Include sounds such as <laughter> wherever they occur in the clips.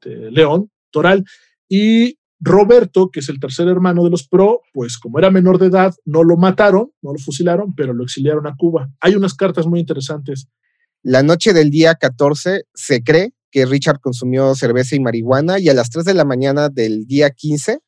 este, León Toral. Y Roberto, que es el tercer hermano de los Pro, pues como era menor de edad, no lo mataron, no lo fusilaron, pero lo exiliaron a Cuba. Hay unas cartas muy interesantes. La noche del día 14 se cree que Richard consumió cerveza y marihuana y a las 3 de la mañana del día 15,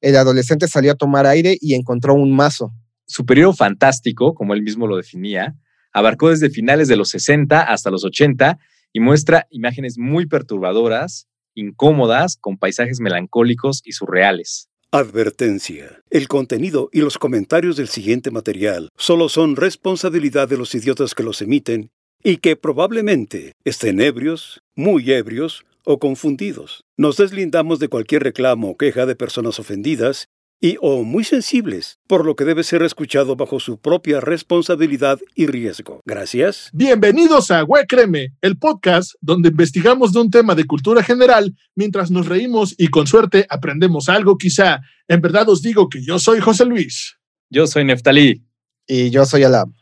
el adolescente salió a tomar aire y encontró un mazo. Su periodo fantástico, como él mismo lo definía, abarcó desde finales de los 60 hasta los 80 y muestra imágenes muy perturbadoras, incómodas, con paisajes melancólicos y surreales. Advertencia. El contenido y los comentarios del siguiente material solo son responsabilidad de los idiotas que los emiten y que probablemente estén ebrios, muy ebrios o confundidos. Nos deslindamos de cualquier reclamo o queja de personas ofendidas y o muy sensibles, por lo que debe ser escuchado bajo su propia responsabilidad y riesgo. Gracias. Bienvenidos a Huecreme, el podcast donde investigamos de un tema de cultura general mientras nos reímos y con suerte aprendemos algo quizá. En verdad os digo que yo soy José Luis. Yo soy Neftalí. Y yo soy Alam.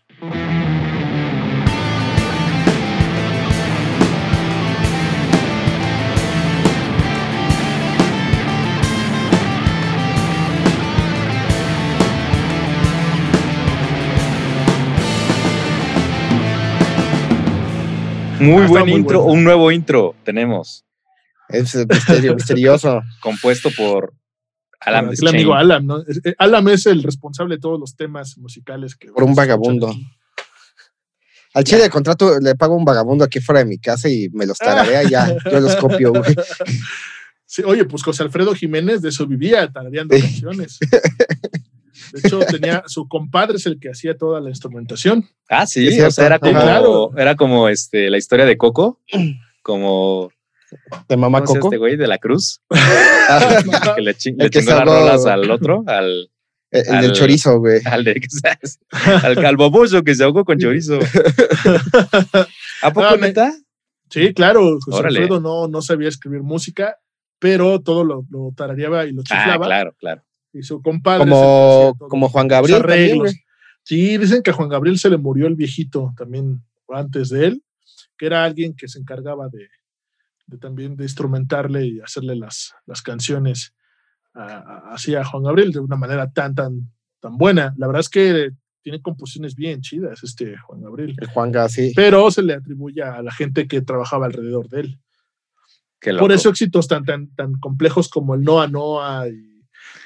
Muy ah, buen intro, un nuevo intro tenemos. Es misterioso. <laughs> Compuesto por Alam. el amigo Alam, ¿no? Eh, Alam es el responsable de todos los temas musicales que. Por un vagabundo. Al chile de contrato le pago un vagabundo aquí fuera de mi casa y me los tararea y ya, <laughs> yo los copio, güey. Sí, oye, pues José Alfredo Jiménez de eso vivía, tarareando canciones. <laughs> De hecho, tenía <laughs> su compadre es el que hacía toda la instrumentación. Ah, sí, o sea, era como, era como este, la historia de Coco, como de mamá Coco. Este güey de la Cruz. <laughs> <laughs> que le, chingó las rolas al otro, al. El, del chorizo, güey. Al, de, al calvoboso que se ahogó con chorizo. ¿A poco ah, neta? Sí, claro. José Alfredo no, no sabía escribir música, pero todo lo, lo tarareaba y lo ah, chiflaba. Ah, claro, claro y su compadre. Como, como Juan Gabriel. sí, dicen que a Juan Gabriel se le murió el viejito también antes de él, que era alguien que se encargaba de, también de instrumentarle y hacerle las, las canciones así a Juan Gabriel de una manera tan, tan, tan buena. La verdad es que tiene composiciones bien chidas este Juan Gabriel. El Juan sí. Pero se le atribuye a la gente que trabajaba alrededor de él. Por eso éxitos tan, tan, tan complejos como el Noa Noa y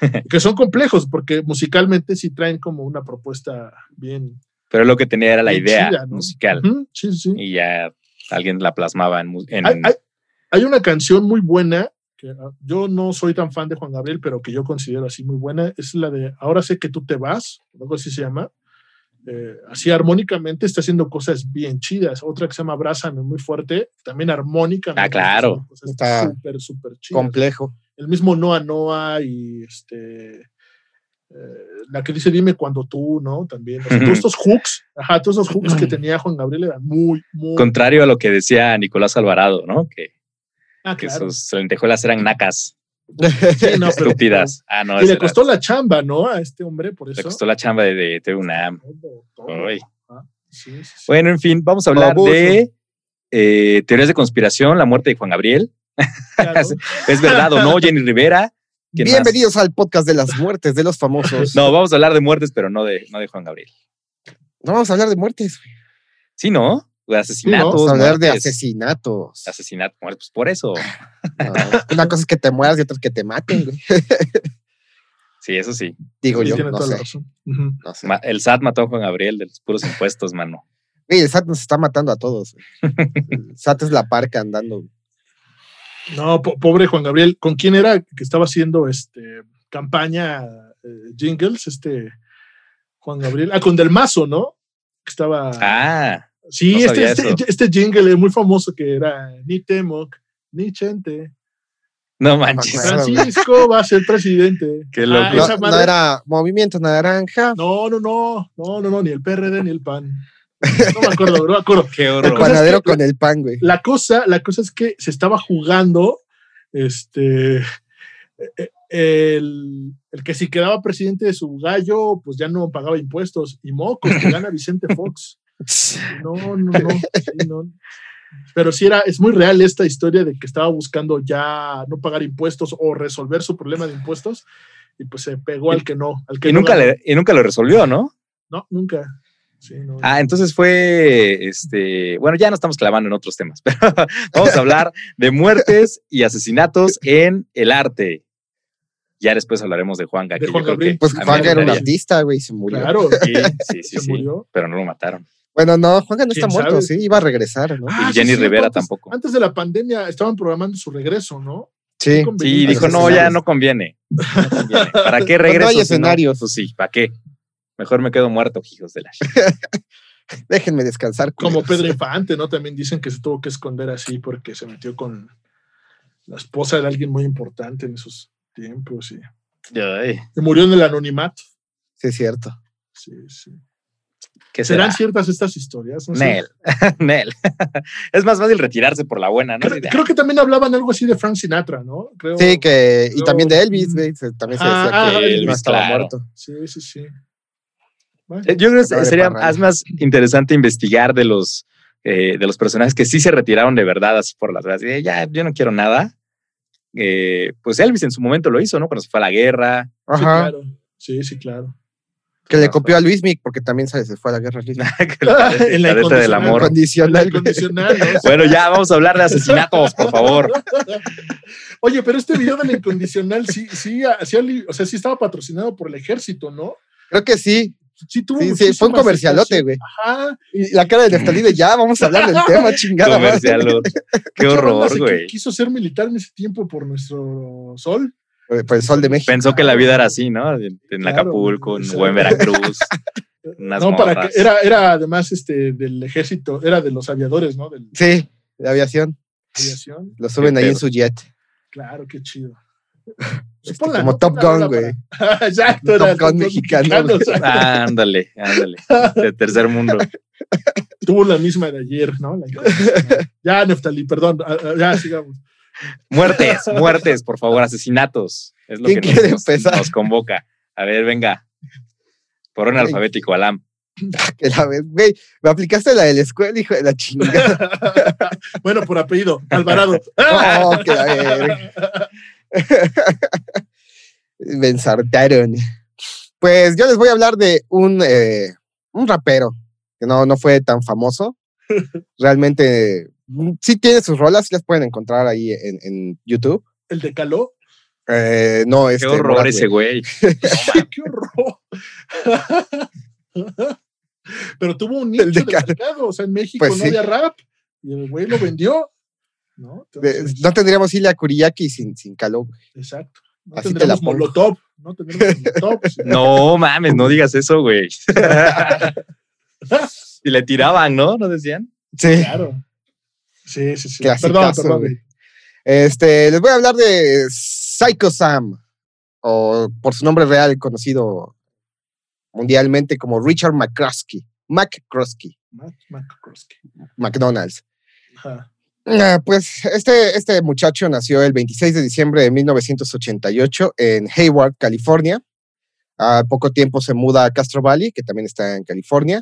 <laughs> que son complejos porque musicalmente sí traen como una propuesta bien. Pero lo que tenía era la idea musical. sí, sí. Y ya alguien la plasmaba en. Hay, una canción muy buena que ah, yo no soy tan fan de Juan Gabriel, pero que yo considero así muy buena. Es la de Ahora sé que tú te vas, algo así se llama. Eh, así armónicamente está haciendo cosas bien chidas. Otra que se llama Abrázame, muy fuerte, también armónicamente. Ah, claro. Está súper, súper Complejo el mismo Noa Noa y este, eh, la que dice dime cuando tú, ¿no? También. todos estos hooks, ajá, todos esos hooks que tenía Juan Gabriel eran muy, muy. Contrario a lo que decía Nicolás Alvarado, ¿no? Que, ah, que sus lentejuelas eran nacas. Sí, no, Estúpidas. Ah, no, y le costó la chamba, ¿no? A este hombre, por eso. Le costó la chamba de, de, de una. Bueno, en fin, vamos a hablar de eh, teorías de conspiración, la muerte de Juan Gabriel. <laughs> ¿Es verdad o no, Jenny Rivera? Bienvenidos al podcast de las muertes de los famosos. No, vamos a hablar de muertes, pero no de, no de Juan Gabriel. No vamos a hablar de muertes. Sí, ¿no? De asesinatos. vamos a hablar de asesinatos. Asesinatos, pues por eso. una cosa es que te mueras y otra es que te maten, <laughs> Sí, eso sí. Digo yo, no sé. El SAT mató a Juan Gabriel de los puros impuestos, mano. Sí, el SAT nos está matando a todos. <laughs> El SAT es la parca andando. No, pobre Juan Gabriel. ¿Con quién era que estaba haciendo este campaña eh, jingles? Este Juan Gabriel. Ah, con Del Mazo, ¿no? Que estaba. Ah. Sí, este, este, este, jingle es muy famoso que era ni Temoc, ni Chente. No manches. Francisco va a ser presidente. Qué loco. Ah, no, era Movimiento Naranja. No, no, no, no, no, no, ni el PRD ni el PAN. <laughs> No me acuerdo, no me acuerdo. Qué horror. El panadero con el pan, güey. La cosa, la cosa es que se estaba jugando este eh, el, el, que si quedaba presidente de su gallo, pues ya no pagaba impuestos. Y mocos, que gana Vicente <laughs> Fox. No, no, no, no. Pero sí era, es muy real esta historia de que estaba buscando ya no pagar impuestos o resolver su problema de impuestos y pues se pegó al que no. Al que Y no nunca, le, y nunca lo resolvió, ¿no? No, nunca. Sí, no. Ah, entonces fue, este, bueno, ya no estamos clavando en otros temas, <laughs> pero vamos a hablar de muertes y asesinatos en el arte. Ya después hablaremos de Juanga. De que Juan yo creo Gabriel. que Pues a mí Juan me era un artista, güey, se murió. claro. Sí, sí, <laughs> sí, Se sí, murió. pero no lo mataron. Bueno, no, Juan no está ¿Quién muerto, sabe? sí, iba a regresar, ¿no? Ah, Y Jenny Rivera antes- tampoco. Antes de la pandemia estaban programando su regreso, ¿no? Sí. Sí, dijo, no, ya no conviene. No conviene. <laughs> ¿Para qué No regreso? hay si no? escenarios. Pues sí, ¿para qué? Mejor me quedo muerto, hijos de la <laughs> Déjenme descansar. Como. Pedro Infante, ¿no? También dicen que se tuvo que esconder así porque se metió con la esposa de alguien muy importante en esos tiempos y, Ay, y murió en el anonimato. Sí, es cierto. Sí, sí. ¿Qué ¿Serán será? ciertas estas historias? No. Nel. <laughs> Nel. <laughs> es más fácil retirarse por la buena, ¿no? Creo, que también hablaban algo así de Frank Sinatra, ¿no? Creo, Sí, que. Y también de Elvis, También se Ah, decía ah, que él no Elvis, estaba claro. muerto. Sí, sí, sí. Bueno, Eh, Yo creo que sería más, más interesante investigar de los, eh, de los personajes que sí se retiraron de verdad así por las gracias. de, Ya, yo no quiero nada. Eh, pues Elvis en su momento lo hizo, ¿no? Cuando se fue a la guerra. sí, Ajá. claro. Sí, sí, claro. Que le copió a Luis Mick, porque también se se fue a la guerra. <laughs> La <laughs> En la cadete del amor. Condicional. Incondicional, ¿no? <laughs> Bueno, ya vamos a hablar de asesinatos, por favor. Oye, pero este video de la incondicional sí, sí, sí, o sea, sí estaba patrocinado por el ejército, ¿no? Creo que sí. Sí, tuvo Sí, sí, fue un comercialote, güey. Ajá. Y la cara de Neftalí de ya, vamos a hablar del tema, chingada. madre". Comercial. Qué horror, güey. Quiso ser militar en ese tiempo por nuestro sol. Por, por el sol de México. Pensó que la vida era así, ¿no? En, en Claro, Acapulco, en, exacto. o <laughs> en Veracruz. Unas no, para que era, era además este del ejército, era de los aviadores, ¿no? Sí, de aviación. aviación. Lo suben ahí en su jet. Claro, qué chido. <laughs> Este, Ponla, como ¿no? Top Gun, güey. para- <laughs> Exacto, Top Gun mexicano. Ah, ándale, ándale. De tercer mundo. Tuvo la misma de ayer, ¿no? La ya, Neftalí, perdón. Ya, sigamos. Muertes, <laughs> muertes, por favor, asesinatos. Es lo ¿Quién que quiere nos- empezar? nos convoca. A ver, venga. Por orden Ay. alfabético, Alam. <laughs> Que la vez, güey, me aplicaste la de la escuela, hijo de la chingada. <laughs> bueno, por apellido, Alvarado. No, que la verga. Me ensartaron. Pues yo les voy a hablar de un, eh, un rapero que no, no fue tan famoso. Realmente sí tiene sus rolas, sí las pueden encontrar ahí en, en YouTube. El de Caló. Eh, no, Qué este, horror Morat, ese güey. <laughs> ¡Qué horror! <laughs> Pero tuvo un El nicho de de, mercado. O sea, en México Pues no sí. había rap. Y el güey lo vendió. ¿No? De- Entonces, no tendríamos Ilya Kuriyaki sin, sin Caló. güey. Exacto. No Así te la. Molotov. No tendremos Molotov. <laughs> sí. No mames, no digas eso, güey. y le tiraban, ¿no? ¿No decían? Sí. Claro. Sí, sí, sí. Perdón, perdón. güey. Este, les voy a hablar de Psycho Sam, o por su nombre real conocido mundialmente como Richard McCroskey. McCroskey. McDonald's. Ajá. Ah, Pues este, este muchacho nació el 26 de diciembre de 1988 en Hayward, California. A poco tiempo se muda a Castro Valley, que también está en California.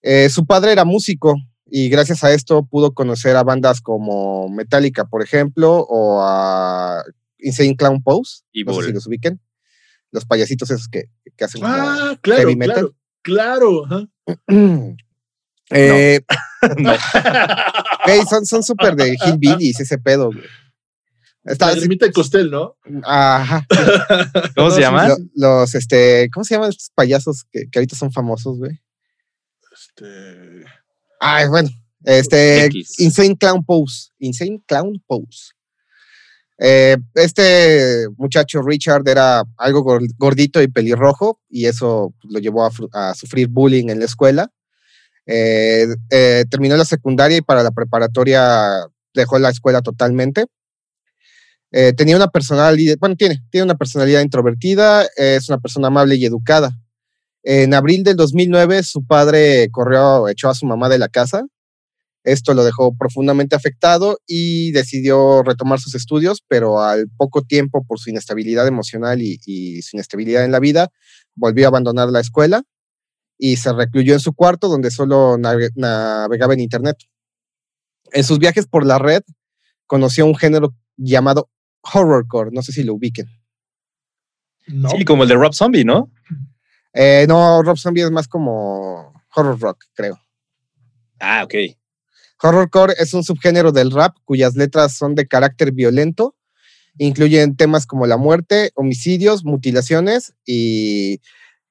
Eh, su padre era músico y gracias a esto pudo conocer a bandas como Metallica, por ejemplo, o a Insane Clown Pose. Y no sé Bull. si los ubiquen. Los payasitos esos que, que hacen Ah, claro, heavy metal. claro. Claro. <clears throat> Eh, No. <laughs> güey, <laughs> son son súper de hillbillies ese pedo, güey. Está, La ermita de Costel, ¿no? ajá. <laughs> ¿Cómo se sí, llama? Lo- los, este, ¿cómo se llaman estos payasos que, que ahorita son famosos, güey? Este. Ay, bueno, este, X. Insane Clown Pose, Insane Clown Pose. Eh, este muchacho Richard era algo gor- gordito y pelirrojo y eso lo llevó a, sufrir bullying en la escuela. Eh, eh, terminó la secundaria y para la preparatoria dejó la escuela totalmente. Tenía una personalidad, bueno, tiene, tiene una personalidad introvertida, es una persona amable y educada. En abril del 2009, su padre corrió, echó a su mamá de la casa. Esto lo dejó profundamente afectado y decidió retomar sus estudios, pero al poco tiempo, por su inestabilidad emocional y, y su inestabilidad en la vida, volvió a abandonar la escuela y se recluyó en su cuarto donde solo nave- navegaba en internet. En sus viajes por la red, conoció un género llamado horrorcore. No sé si lo ubiquen. No. Sí, como el de Rob Zombie, ¿no? Eh, no, Rob Zombie es más como horror rock, creo. Ah, ok. Horrorcore es un subgénero del rap cuyas letras son de carácter violento, incluyen temas como la muerte, homicidios, mutilaciones y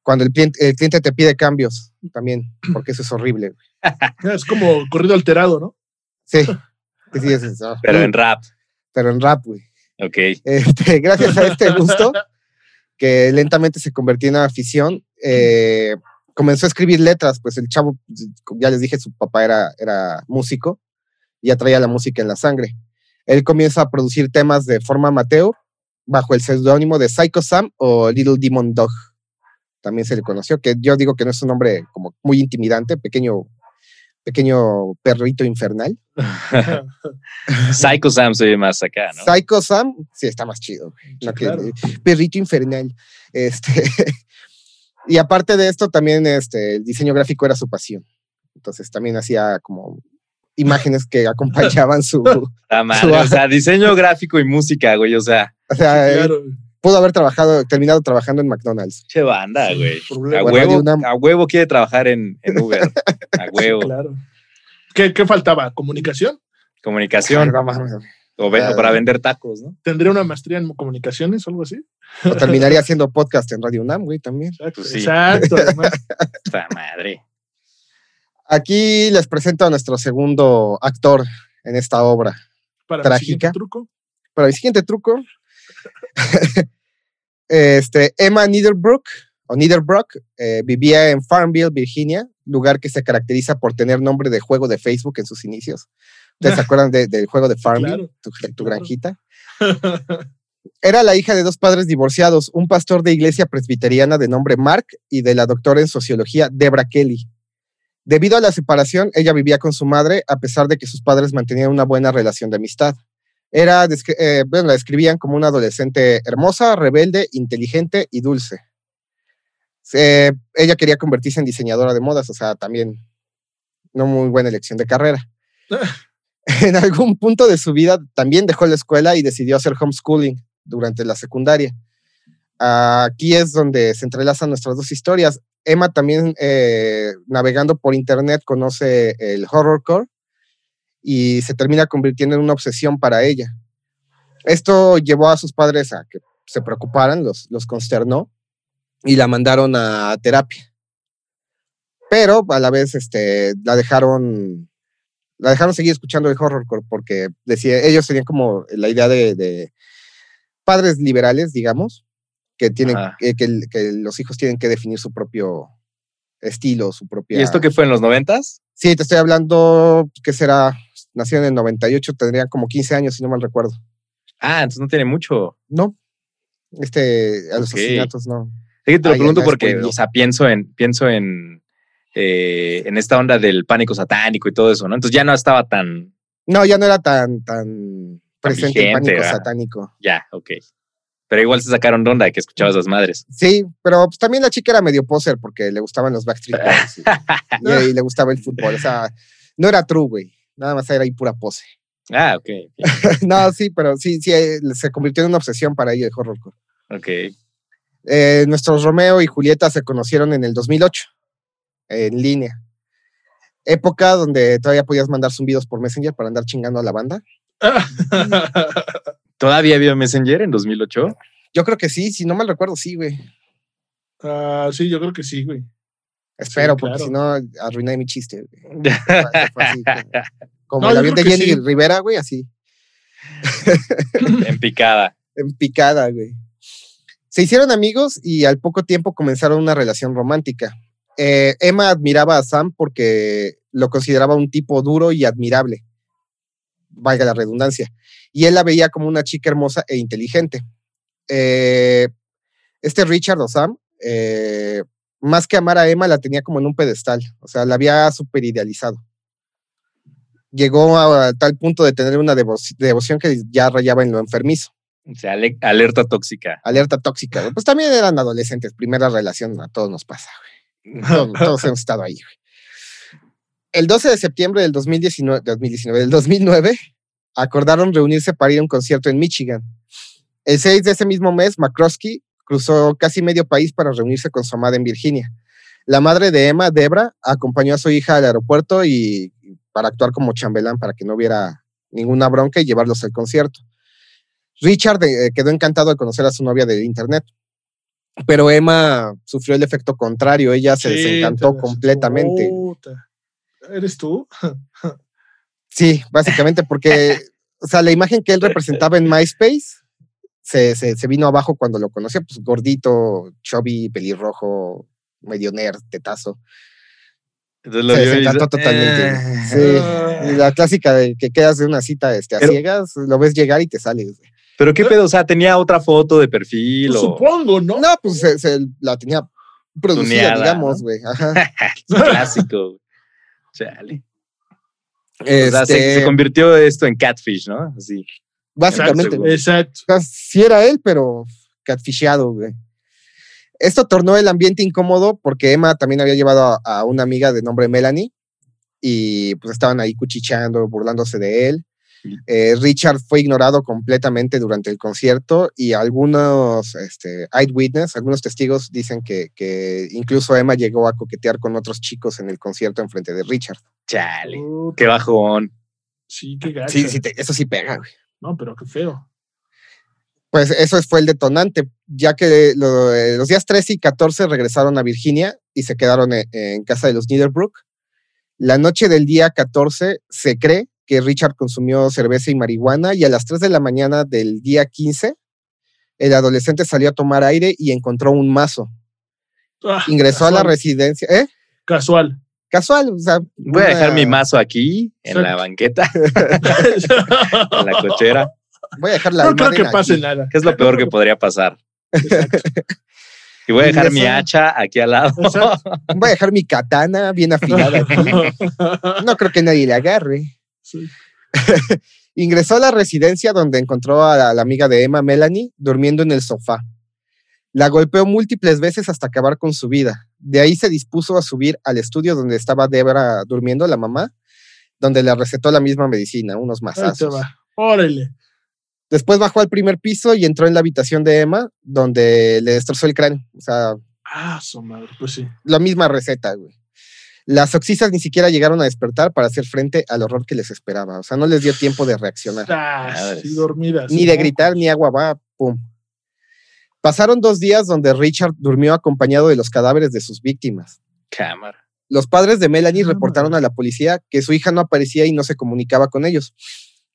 cuando el cliente, el cliente te pide cambios también, porque eso es horrible. <laughs> Es como corrido alterado, ¿no? Sí, sí, sí, es eso. Pero en rap. Pero en rap, güey. Ok. Este, <laughs> gracias a este gusto, que lentamente se convirtió en una afición, eh, comenzó a escribir letras, pues el chavo, ya les dije, su papá era, era músico y ya traía la música en la sangre. Él comienza a producir temas de forma amateur bajo el seudónimo de Psycho Sam o Little Demon Dog. También se le conoció, que yo digo que no es un nombre como muy intimidante, pequeño, pequeño perrito infernal. <laughs> Psycho Sam se ve más acá, ¿no? Psycho Sam, sí, está más chido. Sí, No que- claro. perrito infernal. Este, <laughs> y aparte de esto, también este, el diseño gráfico era su pasión. Entonces también hacía como imágenes que acompañaban <laughs> su... O La madre. O sea, diseño gráfico y música, güey. O sea, sea, él Claro. pudo haber trabajado, terminado trabajando en McDonald's. che banda, güey. A. Bueno, huevo, una- a huevo quiere trabajar en, en <laughs> Uber. A huevo. Claro. ¿Qué, qué faltaba? ¿Comunicación? Comunicación. No mames, O, ven- o Ah. para vender tacos, ¿no? ¿Tendría una maestría en comunicaciones o algo así? O terminaría haciendo podcast en Radio UNAM, güey, también. Exacto. Pues sí. Exacto, <laughs> además. Esta madre. Aquí les presento a nuestro segundo actor en esta obra. Para Trágica. el siguiente truco. Para el siguiente truco, <laughs> este, Emma Niederbrook, o Niederbrook, eh, vivía en Farmville, Virginia, lugar que se caracteriza por tener nombre de juego de Facebook en sus inicios. ¿Ustedes se acuerdan de- del juego de Farmville? Claro, tu, tu claro. granjita. Era la hija de dos padres divorciados, un pastor de iglesia presbiteriana de nombre Mark y de la doctora en sociología Debra Kelly. Debido a la separación, ella vivía con su madre a pesar de que sus padres mantenían una buena relación de amistad. Era, eh, bueno, la describían como una adolescente hermosa, rebelde, inteligente y dulce. Eh, ella quería convertirse en diseñadora de modas, o sea, también no muy buena elección de carrera. <laughs> <laughs> En algún punto de su vida también dejó la escuela y decidió hacer homeschooling durante la secundaria. Aquí es donde se entrelazan nuestras dos historias. Emma también, eh, navegando por internet, conoce el horrorcore y se termina convirtiendo en una obsesión para ella. Esto llevó a sus padres a que se preocuparan, los, los consternó y la mandaron a terapia. Pero a la vez este, la dejaron la dejaron seguir escuchando el horrorcore porque decía, ellos tenían como la idea de, de padres liberales, digamos, que tienen que, que que los hijos tienen que definir su propio estilo, su propia. ¿Y esto qué fue en los noventas? Sí, te estoy hablando, ¿qué será? Nacieron en el 98, tendrían como 15 años, si no mal recuerdo. Ah, entonces no tiene mucho. No, este, a los asesinatos no. Que te lo pregunto porque, o sea, pienso en, pienso en, eh, en esta onda del pánico satánico y todo eso, ¿no? Entonces ya no estaba tan, No, ya no era tan, tan presente el pánico ¿verdad? satánico. ya, ok. Pero igual se sacaron de onda de que escuchabas las madres. Sí, pero pues, también la chica era medio poser porque le gustaban los Backstreet Boys <laughs> y le gustaba el fútbol. O sea, no era true, güey. Nada más era ahí pura pose. Ah, ok, <laughs> no, sí, pero sí, sí, eh, se convirtió en una obsesión para ella el horrorcore. ok. Eh, nuestros Romeo y Julieta se conocieron en el 2008, en línea. Época donde todavía podías mandar zumbidos por Messenger para andar chingando a la banda. <laughs> ¿Todavía había Messenger en 2008? Yo creo que sí, si no mal recuerdo, sí, güey. Ah, sí, yo creo que sí, güey. Espero, porque claro. si no, arruiné mi chiste. güey. <laughs> Así, como- No, el avión de Jenny sí. Rivera, güey, así. en picada. <laughs> en picada, güey. Se hicieron amigos y al poco tiempo comenzaron una relación romántica. Eh, Emma admiraba a Sam porque lo consideraba un tipo duro y admirable, valga la redundancia, y él la veía como una chica hermosa e inteligente. Eh, este Richard o Sam, eh, más que amar a Emma, la tenía como en un pedestal, o sea, la había super idealizado. Llegó a, tal punto de tener una devo- devoción que ya rayaba en lo enfermizo O sea, ale- alerta tóxica. alerta tóxica. Pues también eran adolescentes, primera relación, a todos nos pasa, güey. Todos, <laughs> todos hemos estado ahí. El 12 de septiembre del 2019, 2019, del 2009, acordaron reunirse para ir a un concierto en Michigan. El 6 de ese mismo mes, McCroskey cruzó casi medio país para reunirse con su amada en Virginia. La madre de Emma, Debra, acompañó a su hija al aeropuerto y para actuar como chambelán para que no hubiera ninguna bronca y llevarlos al concierto. Richard eh, quedó encantado de conocer a su novia de internet, pero Emma sufrió el efecto contrario, ella se Sí, desencantó te- completamente. Puta. ¿Eres tú? <laughs> Sí, básicamente porque, o sea, la imagen que él representaba en MySpace se, se, se vino abajo cuando lo conoció, pues gordito, chubby, pelirrojo, medio nerd, tetazo. Entonces lo Se vio y desencantó totalmente. "Eh". Sí, y la clásica de que quedas de una cita este, a Pero- ciegas, lo ves llegar y te sales. Pero qué pedo, o sea, tenía otra foto de perfil Pues o supongo, ¿no? No, pues se, se la tenía producida, Tuneada, digamos, güey. <laughs> Clásico. güey. Chale. O sea, Este, se, se convirtió esto en catfish, ¿no? Así. básicamente. güey. Exacto. O sea, sí era él, pero catfisheado, güey. Esto tornó el ambiente incómodo porque Emma también había llevado a, a una amiga de nombre Melanie y pues estaban ahí cuchicheando, burlándose de él. Eh, Richard fue ignorado completamente durante el concierto y algunos este, eyewitness, algunos testigos dicen que, que incluso Emma llegó a coquetear con otros chicos en el concierto enfrente de Richard. Chale. Puta, Qué bajón. Sí, qué gacho. Sí, sí, te- eso sí pega, güey. No, pero qué feo. Pues eso fue el detonante, ya que lo- eh, los días 13 y 14 regresaron a Virginia y se quedaron en, en casa de los Niederbrook. La noche del día 14 se cree que Richard consumió cerveza y marihuana y a las 3 de la mañana del día 15 el adolescente salió a tomar aire y encontró un mazo. Ah, Ingresó a la residencia, ¿eh? Casual. Casual, o sea, Voy a dejar mi mazo aquí, en la banqueta, <laughs> en la cochera, Voy a dejar la no creo que pase aquí. nada. que es lo peor que podría pasar. Exacto. Y voy a dejar mi hacha aquí al lado. Exacto. Voy a dejar mi katana bien afilada aquí. <laughs> No creo que nadie le agarre. Sí. <laughs> Ingresó a la residencia donde encontró a la, la amiga de Emma, Melanie, durmiendo en el sofá. La golpeó múltiples veces hasta acabar con su vida. De ahí se dispuso a subir al estudio donde estaba Debra durmiendo, la mamá, donde le recetó la misma medicina, unos Ahí te masazos. va. Órale. Después bajó al primer piso y entró en la habitación de Emma, donde le destrozó el cráneo. O sea, Ah, su madre. Pues sí. la misma receta, güey. Las oxisas ni siquiera llegaron a despertar para hacer frente al horror que les esperaba. O sea, no les dio tiempo de reaccionar. Ah, sí, dormidas. ni de gritar, ni agua va, pum. Pasaron dos días donde Richard durmió acompañado de los cadáveres de sus víctimas. Cámara. Los padres de Melanie reportaron a la policía que su hija no aparecía y no se comunicaba con ellos.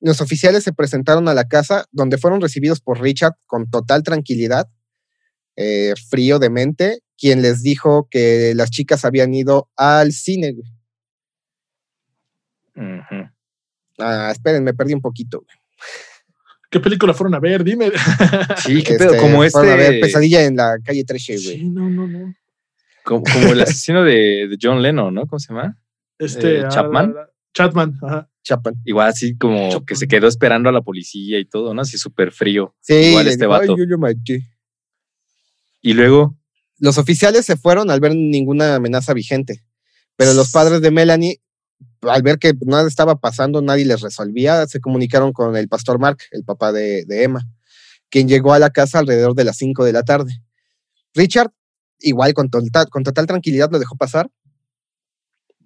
Los oficiales se presentaron a la casa donde fueron recibidos por Richard con total tranquilidad, eh, frío de mente, quien les dijo que las chicas habían ido al cine. güey. Ah, esperen, me perdí un poquito. güey. ¿Qué película fueron a ver? Dime. <laughs> Sí, qué pedo. Este, Como este. fueron a ver Pesadilla en la calle Treche, güey. Sí, no, no, no. Como, como el asesino de, de John Lennon, ¿no? ¿Cómo se llama? Este. Eh, ah, Chapman. la- la- Chapman, ajá. Chapan. Igual así como Chapman. que se quedó esperando a la policía y todo, ¿no? Así súper frío. Sí, Igual este dijo, "Ay, vato. yo maté". Y luego, Los oficiales se fueron al ver ninguna amenaza vigente, pero los padres de Melanie, al ver que nada estaba pasando, nadie les resolvía, se comunicaron con el pastor Mark, el papá de, Emma, quien llegó a la casa alrededor de las 5 de la tarde. Richard, igual con total, con total tranquilidad, lo dejó pasar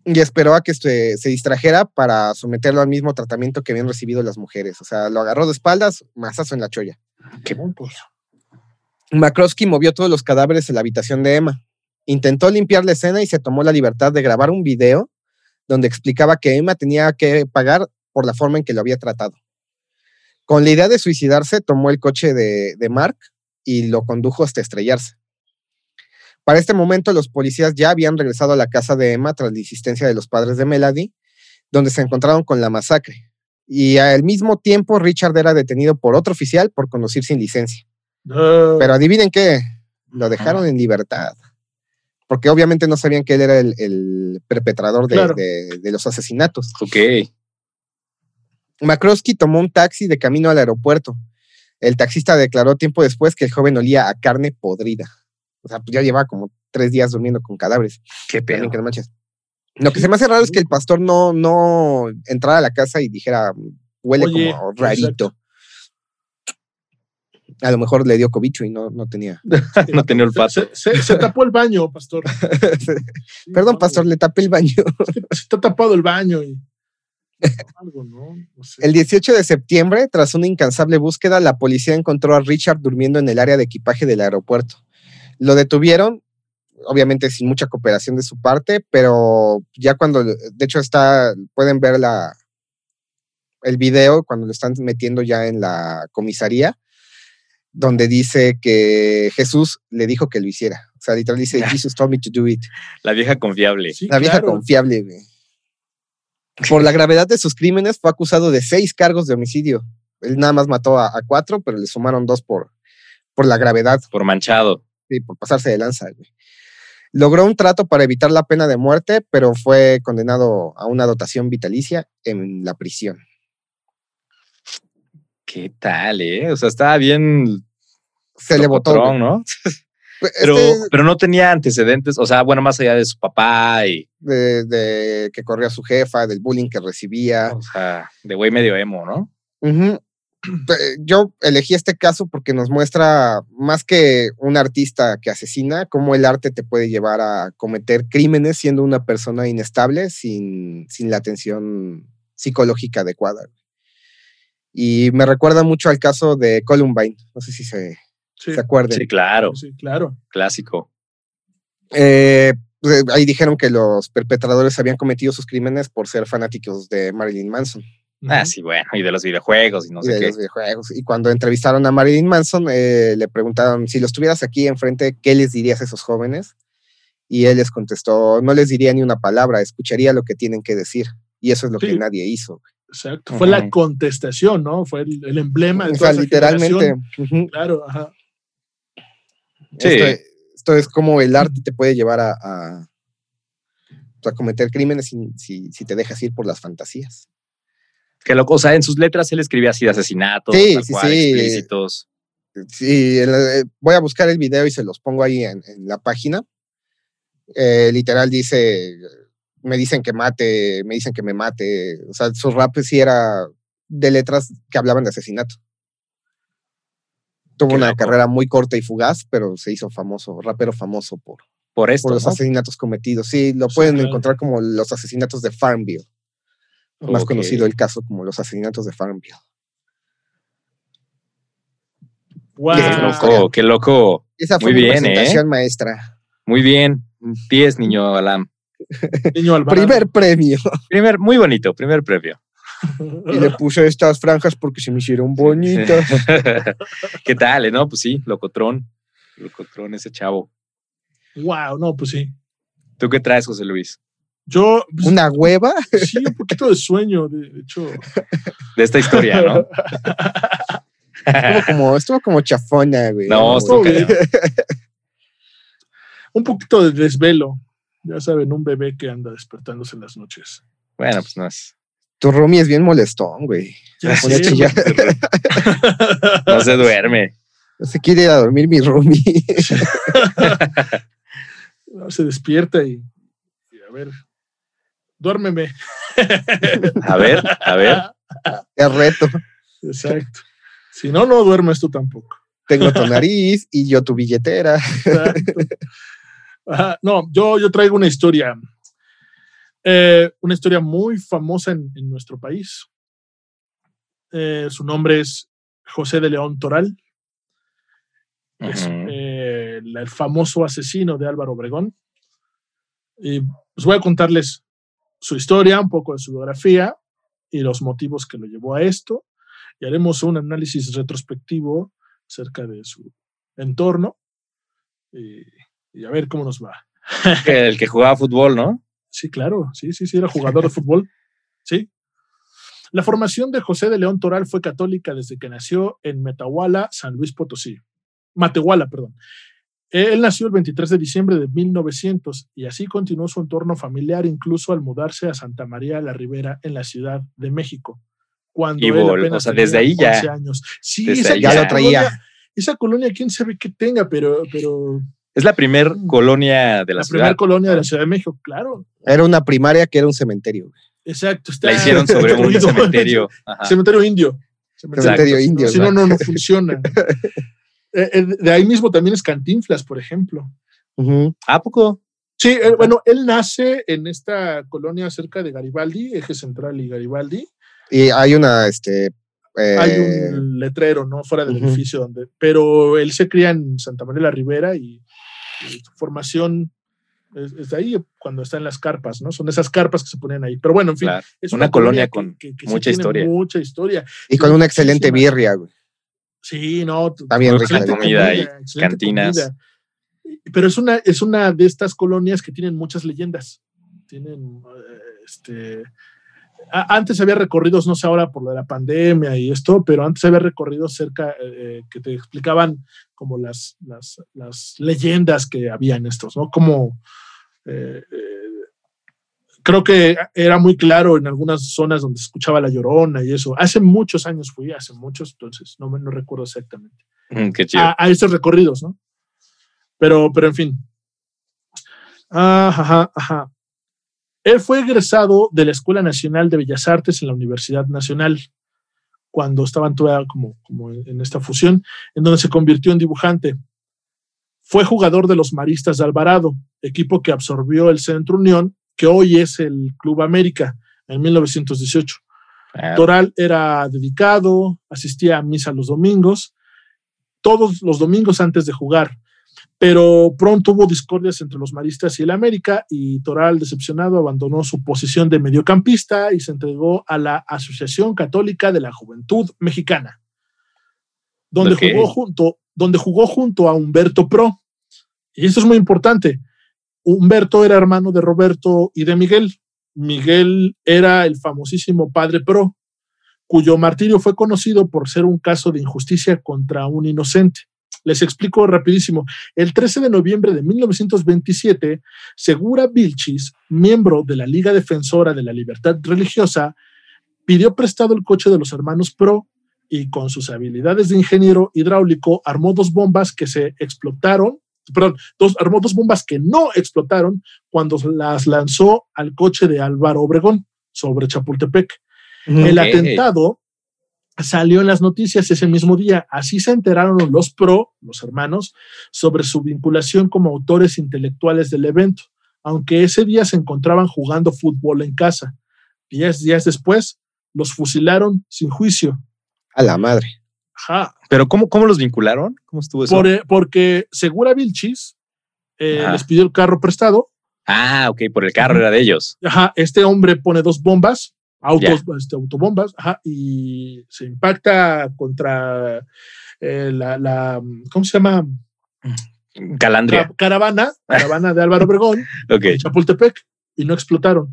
y esperó a que este, se distrajera para someterlo al mismo tratamiento que habían recibido las mujeres. O sea, lo agarró de espaldas, mazazo en la cholla. ¿qué? Pues, Makrowski movió todos los cadáveres en la habitación de Emma. Intentó limpiar la escena y se tomó la libertad de grabar un video donde explicaba que Emma tenía que pagar por la forma en que lo había tratado. Con la idea de suicidarse, tomó el coche de, de Mark y lo condujo hasta estrellarse. Para este momento, los policías ya habían regresado a la casa de Emma tras la insistencia de los padres de Melody, donde se encontraron con la masacre. Y al mismo tiempo, Richard era detenido por otro oficial por conducir sin licencia. Ah, Pero adivinen qué, lo dejaron en libertad. Porque obviamente no sabían que él era el, el perpetrador de, Claro. de- de los asesinatos. Ok. Makrowski tomó un taxi de camino al aeropuerto. El taxista declaró tiempo después que el joven olía a carne podrida. O sea, pues ya llevaba como tres días durmiendo con cadáveres. Qué pedo. También que no manches. Lo que se me hace raro es que el pastor no, no entrara a la casa y dijera, huele Oye, como rarito. A lo mejor le dio cobicho y no, no tenía. <laughs> No tenía Se, olfato. se- se- se tapó el baño, pastor. <laughs> Sí, Perdón, no, pastor, le tapé el baño. <laughs> Se está tapado el baño y. Algo, ¿no? No sé. El 18 de septiembre, tras una incansable búsqueda, la policía encontró a Richard durmiendo en el área de equipaje del aeropuerto. Lo detuvieron, obviamente sin mucha cooperación de su parte, pero ya cuando, de hecho está, pueden ver la, el video cuando lo están metiendo ya en la comisaría, donde dice que Jesús le dijo que lo hiciera. O sea, literal dice, <laughs> Jesus told me to do it. La vieja confiable. Sí, La vieja claro. confiable, güey. Por la gravedad de sus crímenes, fue acusado de seis cargos de homicidio. Él nada más mató a, a cuatro, pero le sumaron dos por, por la gravedad, Por manchado. sí, por pasarse de lanza, güey. Logró un trato para evitar la pena de muerte, pero fue condenado a una dotación vitalicia en la prisión. ¿Qué tal, eh? O sea, estaba bien. Se le güey. ¿no? Pero, este, pero no tenía antecedentes. O sea, bueno, más allá de su papá y. de, de que corrió a su jefa, del bullying que recibía. O sea, de güey medio emo, ¿no? <clears throat> Yo elegí este caso porque nos muestra más que un artista que asesina, cómo el arte te puede llevar a cometer crímenes siendo una persona inestable sin, sin la atención psicológica adecuada. Y me recuerda mucho al caso de Columbine, no sé si se, Sí, se acuerden. Sí, claro. sí, claro. Clásico. Eh, pues, ahí dijeron que los perpetradores habían cometido sus crímenes por ser fanáticos de Marilyn Manson. Ah, sí, bueno. Y de los videojuegos y no y sé de qué. los videojuegos. Y cuando entrevistaron a Marilyn Manson, eh, le preguntaron si los tuvieras aquí enfrente, ¿qué les dirías a esos jóvenes? Y él les contestó, no les diría ni una palabra, escucharía lo que tienen que decir. Y eso es lo que nadie hizo. Exacto. Fue la contestación, ¿no? Fue el, el emblema de O toda sea, esa literalmente. Claro, ajá. Sí. Esto, esto es como el arte te puede llevar a, a- a cometer crímenes si, si, si te dejas ir por las fantasías. Que loco, o sea, en sus letras él escribía así de asesinatos, Sí, tal sí, cual, sí. explícitos. Sí, eh, voy a buscar el video y se los pongo ahí en, en la página. Eh, literal dice, me dicen que mate, me dicen que me mate. O sea, su rap sí era de letras que hablaban de asesinato. Tuvo Qué una loco. carrera muy corta y fugaz, pero se hizo famoso, rapero famoso por, Por esto. por los ¿no? asesinatos cometidos. Sí, lo pueden claro. encontrar como los asesinatos de Farmville. Más Ok. conocido el caso como los asesinatos de Farmville. Wow. Qué loco, qué loco. Esa fue Muy mi bien, ¿eh? maestra. Muy bien. 10, niño Alam. Niño Alvarado. Primer premio. Primer, muy bonito, primer premio. Y le puse estas franjas porque se me hicieron bonitas. <laughs> ¿Qué tal? eh? No, pues sí, locotrón. Locotrón, ese chavo. wow, no, pues sí. ¿Tú qué traes, José Luis? Yo, pues, Una hueva. sí, un poquito de sueño, de, de hecho. De esta historia, ¿no? Estuvo como, estuvo como chafona, güey. No, estuvo un poquito de desvelo. Ya saben, un bebé que anda despertándose en las noches. Bueno, pues no es. Tu roomie es bien molestón, güey. Ya sé. No se duerme. No se quiere ir a dormir mi roomie. No, <laughs> se despierta y, y a ver, duérmeme. A ver, a ver. <laughs> Es reto. Exacto. Si no, no duermes tú tampoco. Tengo tu nariz y yo tu billetera. Exacto. Ajá, No, yo, yo traigo una historia. eh, una historia muy famosa en, en nuestro país. Eh, su nombre es José de León Toral. Es eh, el, el famoso asesino de Álvaro Obregón. Y pues voy a contarles su historia, un poco de su biografía y los motivos que lo llevó a esto. Y haremos un análisis retrospectivo acerca de su entorno y, y a ver cómo nos va. <laughs> El que jugaba fútbol, ¿no? Sí, claro, sí, sí, sí, era jugador de fútbol. Sí. La formación de José de León Toral fue católica desde que nació en Metahuala, San Luis Potosí. Matehuala, perdón. Él nació el 23 de diciembre de 1900 y así continuó su entorno familiar incluso al mudarse a Santa María la Ribera en la Ciudad de México. Cuando Y él apenas o sea, tenía desde ahí ya- 11 años. Sí, esa, ya esa lo traía. colonia- esa colonia, quién sabe qué tenga, pero, pero Es la primer colonia de la, La ciudad. primera colonia de la Ciudad de México, claro. Era una primaria que era un cementerio. güey. Exacto. Está La hicieron sobre un cementerio. <laughs> Ajá. Cementerio indio. Cementerio Exacto. indio. Si no, ¿no? no, funciona. <laughs> Eh, eh, de ahí mismo también es Cantinflas, por ejemplo. Ujú. ¿A poco? Sí, eh, bueno, él nace en esta colonia cerca de Garibaldi, Eje Central y Garibaldi. Y hay una, este. eh, Hay un letrero, ¿no? Fuera del edificio donde. Pero él se cría en Santa María la Ribera y, y su formación es, es de ahí cuando está en las carpas, ¿no? Son esas carpas que se ponen ahí. Pero bueno, en fin. Claro. Es Una colonia con que- que sí mucha historia. Mucha historia. y con una excelente muchísima- birria, güey. Sí, no. t- Está bien rica Excelente birria. comida y excelente cantinas. comida. Pero es una, es una de estas colonias que tienen muchas leyendas. Tienen, eh, este, antes había recorridos, no sé ahora por lo de la pandemia y esto, pero antes había recorridos cerca eh, que te explicaban como las, las, las leyendas que había en estos, ¿no? Como eh, eh, creo que era muy claro en algunas zonas donde se escuchaba la llorona y eso. Hace muchos años fui, hace muchos, entonces no, no recuerdo exactamente Mm, Qué chido. a, a estos recorridos, ¿no? Pero, pero en fin. Ajá, ajá. Él fue egresado de la Escuela Nacional de Bellas Artes en la Universidad Nacional, cuando estaban todavía como, como en esta fusión, en donde se convirtió en dibujante. Fue jugador de los Maristas de Alvarado, equipo que absorbió el Centro Unión, que hoy es el Club América, en 1918. Ah, Toral era dedicado, asistía a misa los domingos, todos los domingos antes de jugar, pero pronto hubo discordias entre los maristas y el América y Toral, decepcionado, abandonó su posición de mediocampista y se entregó a la Asociación Católica de la Juventud Mexicana, donde, jugó, junto, donde jugó junto a Humberto Pro. Y esto es muy importante. Humberto era hermano de Roberto y de Miguel. Miguel era el famosísimo padre Pro, cuyo martirio fue conocido por ser un caso de injusticia contra un inocente. Les explico rapidísimo. El 13 de noviembre de 1927, Segura Vilchis, miembro de la Liga Defensora de la Libertad Religiosa, pidió prestado el coche de los hermanos Pro y con sus habilidades de ingeniero hidráulico armó dos bombas que se explotaron, perdón, dos, armó dos bombas que no explotaron cuando las lanzó al coche de Álvaro Obregón sobre Chapultepec. El Ok. atentado salió en las noticias ese mismo día. Así se enteraron los pro, los hermanos, sobre su vinculación como autores intelectuales del evento, aunque ese día se encontraban jugando fútbol en casa. Diez días después, los fusilaron sin juicio. A la madre. Ajá. Pero ¿cómo, ¿cómo los vincularon? ¿Cómo estuvo eso? Por, eh, porque Segura Vilchis eh, Ah. les pidió el carro prestado. Ah, ok, por el carro era de ellos. Ajá, este hombre pone dos bombas, autos, este, autobombas, ajá, y se impacta contra eh, la, la, ¿cómo se llama? Calandria. Ca- caravana, caravana de Álvaro Obregón, <laughs> Ok. en Chapultepec, y no explotaron.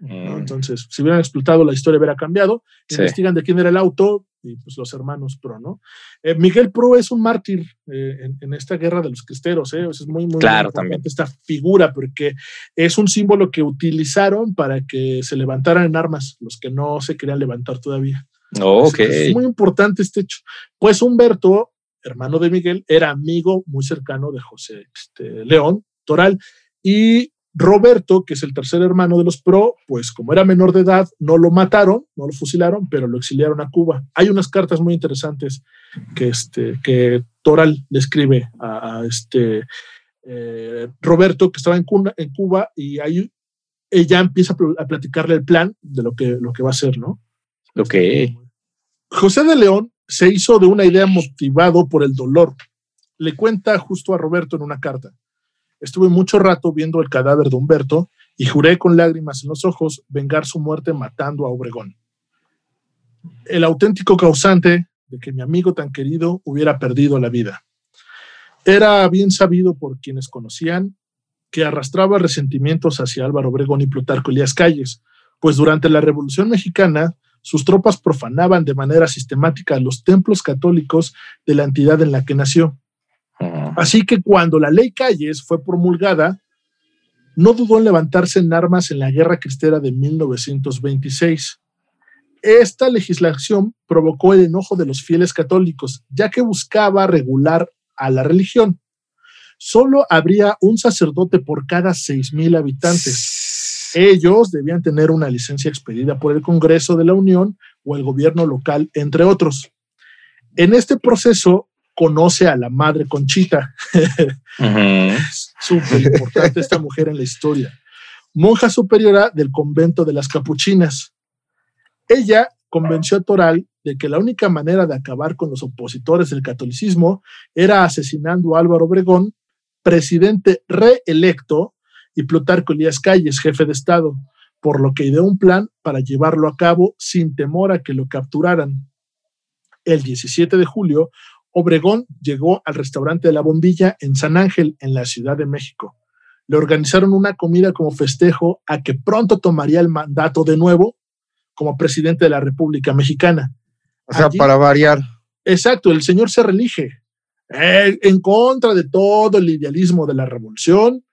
¿no? Mm, Entonces, si hubieran explotado, la historia hubiera cambiado. Sí. Investigan de quién era el auto y pues los hermanos Pro, ¿no? Eh, Miguel Pro es un mártir eh, en, en esta guerra de los cristeros, ¿eh? Es muy, muy Claro, importante también. esta figura porque es un símbolo que utilizaron para que se levantaran en armas los que no se querían levantar todavía. oh, ok. Es, muy importante este hecho. Pues Humberto, hermano de Miguel, era amigo muy cercano de José este, León Toral. Y Roberto, que es el tercer hermano de los Pro, pues como era menor de edad, no lo mataron, no lo fusilaron, pero lo exiliaron a Cuba. Hay unas cartas muy interesantes que, este, que Toral le escribe a, a este eh, Roberto, que estaba en, Cuba, y ahí ella empieza a platicarle el plan de lo que, lo que va a hacer, ¿no? Ok. José de León se hizo de una idea motivado por el dolor. Le cuenta justo a Roberto en una carta. Estuve mucho rato viendo el cadáver de Humberto y juré con lágrimas en los ojos vengar su muerte matando a Obregón. El auténtico causante de que mi amigo tan querido hubiera perdido la vida. Era bien sabido por quienes conocían que arrastraba resentimientos hacia Álvaro Obregón y Plutarco Elías Calles, pues durante la Revolución Mexicana sus tropas profanaban de manera sistemática los templos católicos de la entidad en la que nació. Así que cuando la ley Calles fue promulgada, no dudó en levantarse en armas en la Guerra Cristera de 1926. Esta legislación provocó el enojo de los fieles católicos, ya que buscaba regular a la religión. solo habría un sacerdote por cada 6.000 habitantes. Ellos debían tener una licencia expedida por el Congreso de la Unión o el gobierno local, entre otros. En este proceso conoce a la madre Conchita. Súper importante esta mujer en la historia. Monja superiora del convento de las Capuchinas. Ella convenció a Toral de que la única manera de acabar con los opositores del catolicismo era asesinando a Álvaro Obregón, presidente reelecto, y Plutarco Elías Calles, jefe de Estado, por lo que ideó un plan para llevarlo a cabo sin temor a que lo capturaran. El 17 de julio, Obregón llegó al restaurante de la Bombilla en San Ángel, en la Ciudad de México. Le organizaron una comida como festejo a que pronto tomaría el mandato de nuevo como presidente de la República Mexicana. O sea, Allí- para variar. Exacto, el señor se reelige eh, en contra de todo el idealismo de la revolución,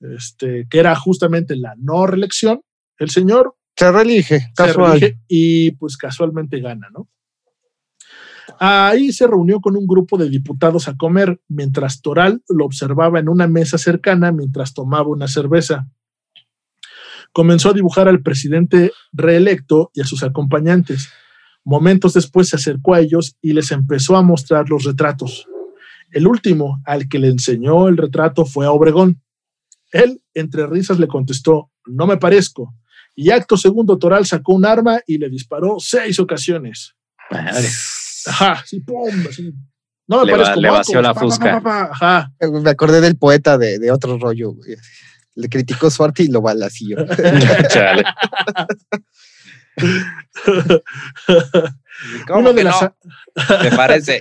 este, que era justamente la no reelección. El señor Se reelige, se casual. reelige y pues casualmente gana, ¿no? Ahí se reunió con un grupo de diputados a comer, mientras Toral lo observaba en una mesa cercana mientras tomaba una cerveza. Comenzó a dibujar al presidente reelecto y a sus acompañantes. Momentos después se acercó a ellos y les empezó a mostrar los retratos. El último al que le enseñó el retrato fue a Obregón. Él, entre risas, le contestó, no me parezco. Y acto segundo, Toral sacó un arma y le disparó seis ocasiones. Ajá, sí, pum, así. No me Le va- le vació la pa, pa, fusca. pa, pa, Ajá. Me acordé del poeta de, de otro rollo. güey. Le criticó su arte y lo balació. <laughs> Chale. <laughs> Uno de las- ¿Te <laughs> parece?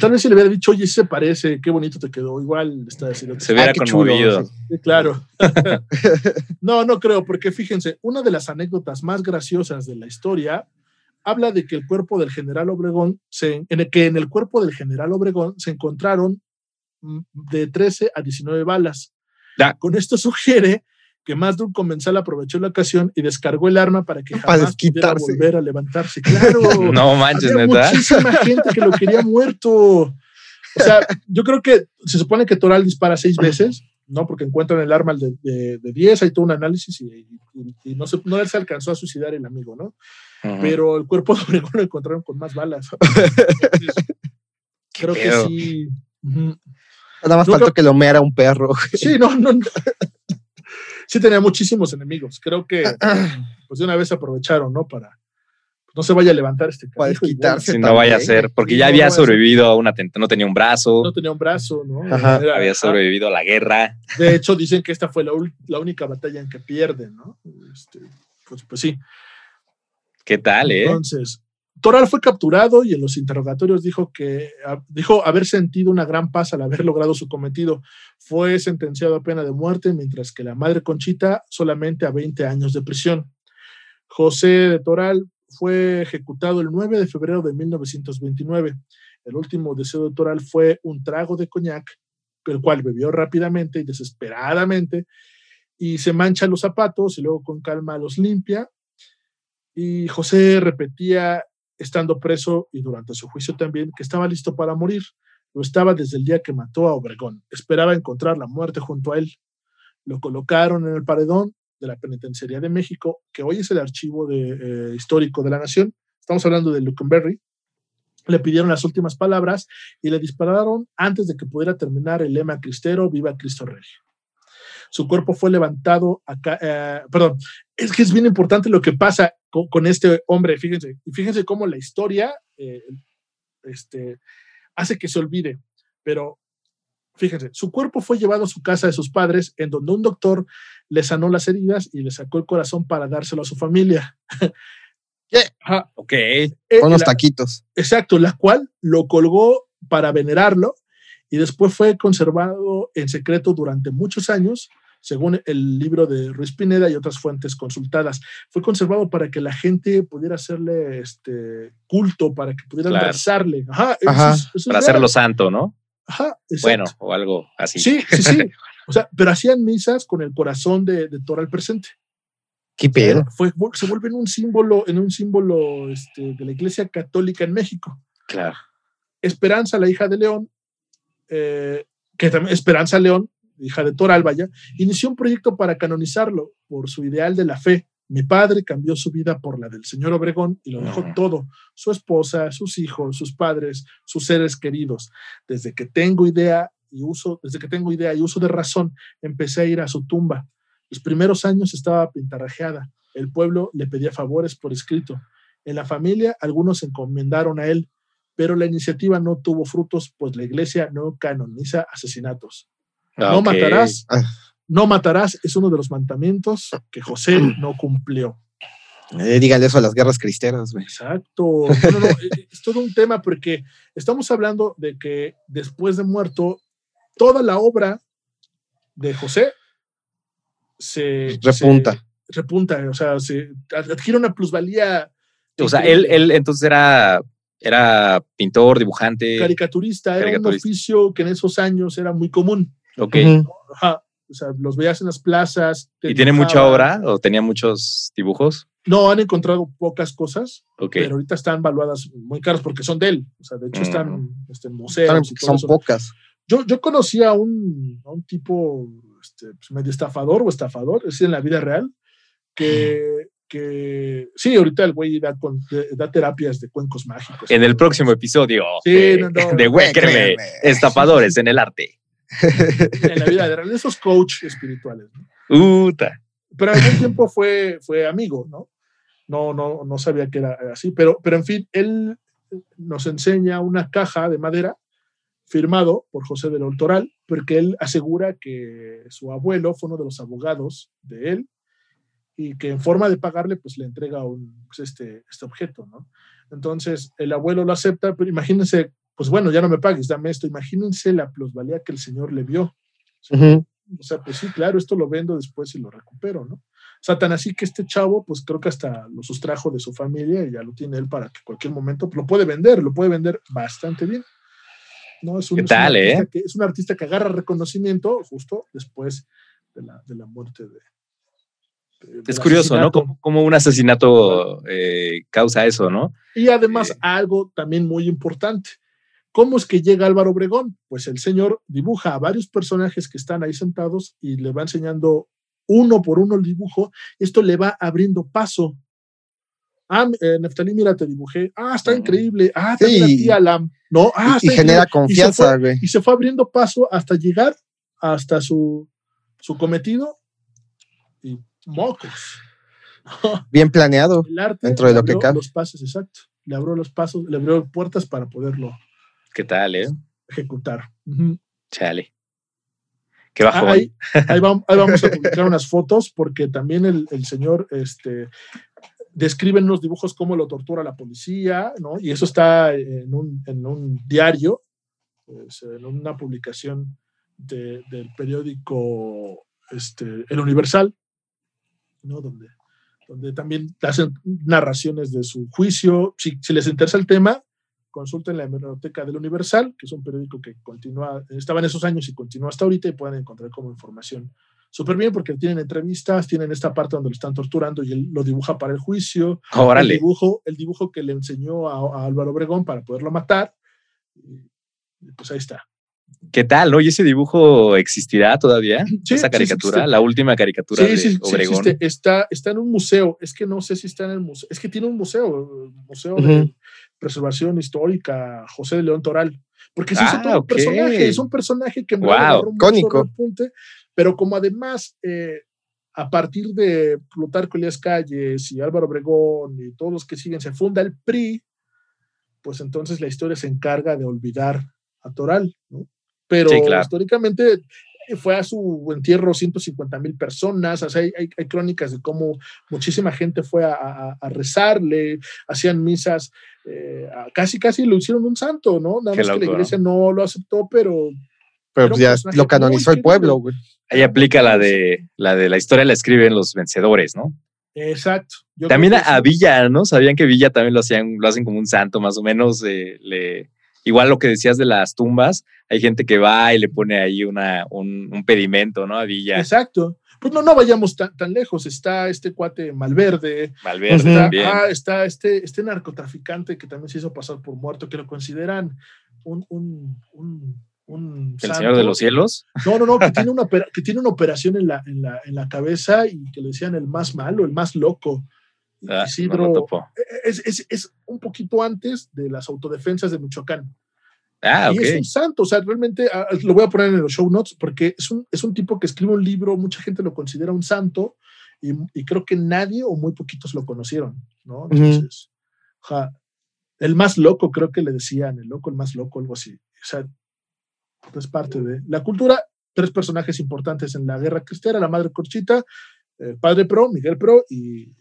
Tal vez si le hubiera dicho, oye, sí se parece, qué bonito te quedó. Igual está diciendo. Se hubiera Ah, chulo, conmovido. Sí, claro. no, no creo, porque fíjense, una de las anécdotas más graciosas de la historia habla de que el cuerpo del general Obregón, se, en el, que en el cuerpo del general Obregón se encontraron mm, de 13 a 19 balas. Ya. Con esto sugiere que más de un comensal aprovechó la ocasión y descargó el arma para que jamás pudiera volver a levantarse. Claro. <laughs> No manches, Había neta. muchísima gente que lo quería muerto. O sea, yo creo que se supone que Toral dispara seis veces, ¿no? Porque encuentran el arma de, de, de 10, hay todo un análisis y, y- y no, se, no se alcanzó a suicidar el amigo, ¿no? Ujú. Pero el cuerpo <laughs> de Obregón lo encontraron con más balas. <laughs> Entonces, creo que pedo. sí. Ujú. Nada más Nunca- faltó que lo meara un perro. Sí, no, no. no. Sí tenía muchísimos enemigos. Creo que <clears throat> pues de una vez aprovecharon, ¿no? Para no se vaya a levantar este Para desquitarse. Si no vaya a ser, porque Sí, ya no había sobrevivido a un atentado, no tenía un brazo, no tenía un brazo, ¿no? Ajá. Era- había ajá. sobrevivido a la guerra. De hecho, dicen que esta fue la, la única batalla en que pierden, ¿no? Este, pues, pues sí. ¿Qué tal, eh? Entonces, Toral fue capturado y en los interrogatorios dijo que a- dijo haber sentido una gran paz al haber logrado su cometido. Fue sentenciado a pena de muerte, mientras que la madre Conchita solamente a 20 años de prisión. José de Toral fue ejecutado el 9 de febrero de 1929. El último deseo de Toral fue un trago de coñac, el cual bebió rápidamente y desesperadamente, y se mancha los zapatos y luego con calma los limpia. Y José repetía, estando preso y durante su juicio también, que estaba listo para morir. Lo estaba desde el día que mató a Obregón. Esperaba encontrar la muerte junto a él. Lo colocaron en el paredón de la Penitenciaría de México, que hoy es el archivo eh, histórico de la nación. Estamos hablando de Luckenberry. Le pidieron las últimas palabras y le dispararon antes de que pudiera terminar el lema cristero, viva Cristo Rey. Su cuerpo fue levantado acá, eh, perdón, es que es bien importante lo que pasa con, con este hombre, fíjense, y fíjense cómo la historia eh, este, hace que se olvide, pero fíjense, su cuerpo fue llevado a su casa de sus padres, en donde un doctor le sanó las heridas y le sacó el corazón para dárselo a su familia. <laughs> Ok. Eh, Con los taquitos. Exacto, la cual lo colgó para venerarlo y después fue conservado en secreto durante muchos años, según el libro de Ruiz Pineda y otras fuentes consultadas. Fue conservado para que la gente pudiera hacerle este culto, para que pudieran Claro. rezarle. Ajá, eso es- eso es Para real. hacerlo santo, ¿no? Ajá. Bueno, o algo así. Sí, sí, sí. <laughs> O sea, pero hacían misas con el corazón de, de Toral presente. ¿Qué pedo? Fue, se vuelve en un símbolo, en un símbolo este, de la Iglesia Católica en México. Claro. Esperanza, la hija de León, eh, que también Esperanza León, hija de Toralba inició un proyecto para canonizarlo por su ideal de la fe. Mi padre cambió su vida por la del señor Obregón y lo dejó Ujú. todo, su esposa, sus hijos, sus padres, sus seres queridos. Desde que tengo idea y uso, desde que tengo idea y uso de razón, empecé a ir a su tumba. Los primeros años estaba pintarrajeada. El pueblo le pedía favores por escrito. En la familia algunos se encomendaron a él, pero la iniciativa no tuvo frutos, pues la iglesia no canoniza asesinatos. Ah, No matarás, Ah. no matarás es uno de los mandamientos que José no cumplió. Eh, díganle eso a las guerras cristeras, güey. Exacto. No, no, no, eh, Es todo un tema porque estamos hablando de que después de muerto, toda la obra de José se Repunta. se- repunta, o sea, se adquiere una plusvalía. O sea, él, él entonces era, era pintor, dibujante. caricaturista, era un Caricaturista. oficio que en esos años era muy común. Ok. Ajá. O sea, los veías en las plazas. ¿Y tiene mucha obra o tenía muchos dibujos? No, han encontrado pocas cosas, Ok. pero ahorita están valuadas muy caras porque son de él. O sea, de hecho están este, en museos. Son eso. pocas. Yo, yo conocí a un, a un tipo este, pues, medio estafador o estafador, es decir, en la vida real, que, que sí, ahorita el güey da, con- da terapias de cuencos mágicos. En el próximo episodio Sí, de, no, no, <laughs> de no, Huéquerme, créeme. estafadores en el arte. <laughs> En la vida real, esos coach espirituales. ¿no? Uta. pero al algún tiempo fue, fue amigo, ¿no? No, no, no sabía que era así, pero, pero en fin, él nos enseña una caja de madera firmado por José de León Toral, porque él asegura que su abuelo fue uno de los abogados de él y que en forma de pagarle, pues le entrega un, pues, este, este objeto, ¿no? Entonces, el abuelo lo acepta, pero imagínense, pues bueno, ya no me pagues, dame esto, imagínense la plusvalía que el señor le vio. O sea, pues sí, claro, esto lo vendo después y lo recupero, ¿no? O sea, tan así que este chavo, pues creo que hasta lo sustrajo de su familia y ya lo tiene él para que cualquier momento lo puede vender, lo puede vender bastante bien. ¿No? Es un, ¿Qué es un tal, artista eh? que, es un artista que agarra reconocimiento justo después de la, de la muerte de. Es curioso, ¿no? asesinato. Como un asesinato eh, causa eso, ¿no? Y además, Eh. algo también muy importante. ¿Cómo es que llega Álvaro Obregón? Pues el señor dibuja a varios personajes que están ahí sentados y le va enseñando uno por uno el dibujo. Esto le va abriendo paso. Ah, eh, Neftalí, mira, te dibujé. Ah, está increíble. Ah, Sí. también a ti, Alam. No, ah, y, y genera increíble. Confianza, güey. Y se fue abriendo paso hasta llegar hasta su, su cometido. Y mocos. <laughs> Bien planeado. El arte Dentro de lo que abrió cabe. Los pasos, exacto. Le abrió los pasos, le abrió puertas para poderlo ¿Qué tal, eh? ejecutar. Chale. Qué Ah, bajón. Ahí, ahí ahí vamos a publicar unas fotos porque también el, el señor este, describe en los dibujos cómo lo tortura la policía, ¿no? Y eso está en un, en un diario, pues, en una publicación de- del periódico este, El Universal, ¿no? Donde, donde también hacen narraciones de su juicio. Si, si les interesa el tema, consulten la hemeroteca del Universal, que es un periódico que continúa, estaba en esos años y continúa hasta ahorita y pueden encontrar como información súper bien porque tienen entrevistas, tienen esta parte donde lo están torturando y él lo dibuja para el juicio, el Órale. dibujo, el dibujo que le enseñó a, a Álvaro Obregón para poderlo matar. Pues ahí está. ¿Qué tal? ¿Y ese dibujo existirá todavía? Sí, Esa sí, caricatura, existe. la última caricatura Sí, de sí, sí, Obregón. Está, está en un museo. Es que no sé si está en el museo. Es que tiene un museo, el Museo de Ujú. Preservación Histórica José de León Toral. Porque se hizo Ah, todo un personaje. Es un personaje que mucho icónico. repunte, pero como además, eh, a partir de Plutarco Elías Calles y Álvaro Obregón y todos los que siguen, se funda el PRI, pues entonces la historia se encarga de olvidar a Toral, ¿no? Pero Sí, claro. históricamente fue a su entierro 150 mil personas, o sea, hay, hay- hay crónicas de cómo muchísima gente fue a, a- a rezarle, hacían misas, eh, a- casi casi lo hicieron un santo, ¿no? Nada Qué más que la iglesia no lo aceptó, pero Pero pues ya lo canonizó el pueblo, güey. Ahí aplica la de la de la historia la escriben los vencedores, ¿no? exacto. Yo También a, Villa, ¿no? Sabían que Villa también lo hacían, lo hacen como un santo, más o menos. eh, le, igual lo que decías de las tumbas, hay gente que va y le pone ahí una, un, un pedimento, ¿no? A Villa, Exacto. Pues no, no vayamos tan, tan lejos. Está este cuate Malverde, Malverde está, también. ah, está este, este narcotraficante que también se hizo pasar por muerto, que lo consideran un, un, un, un ¿El Señor de los Cielos? No, no, no, que <laughs> tiene una, que tiene una operación en la, en, la, en la cabeza y que le decían el más malo, el más loco. Ah, Isidro no lo topo. es, es, es un poquito antes de las autodefensas de Michoacán. Ah, Y ok. es un santo, o sea, realmente ah, lo voy a poner en los show notes porque es un, es un tipo que escribe un libro, mucha gente lo considera un santo y, y creo que nadie o muy poquitos lo conocieron, ¿no? Entonces, el más loco, creo que le decían, el loco, el más loco, algo así. O sea, es parte de la cultura. Tres personajes importantes en la guerra cristera, la madre Corchita, el padre Pro, Miguel Pro y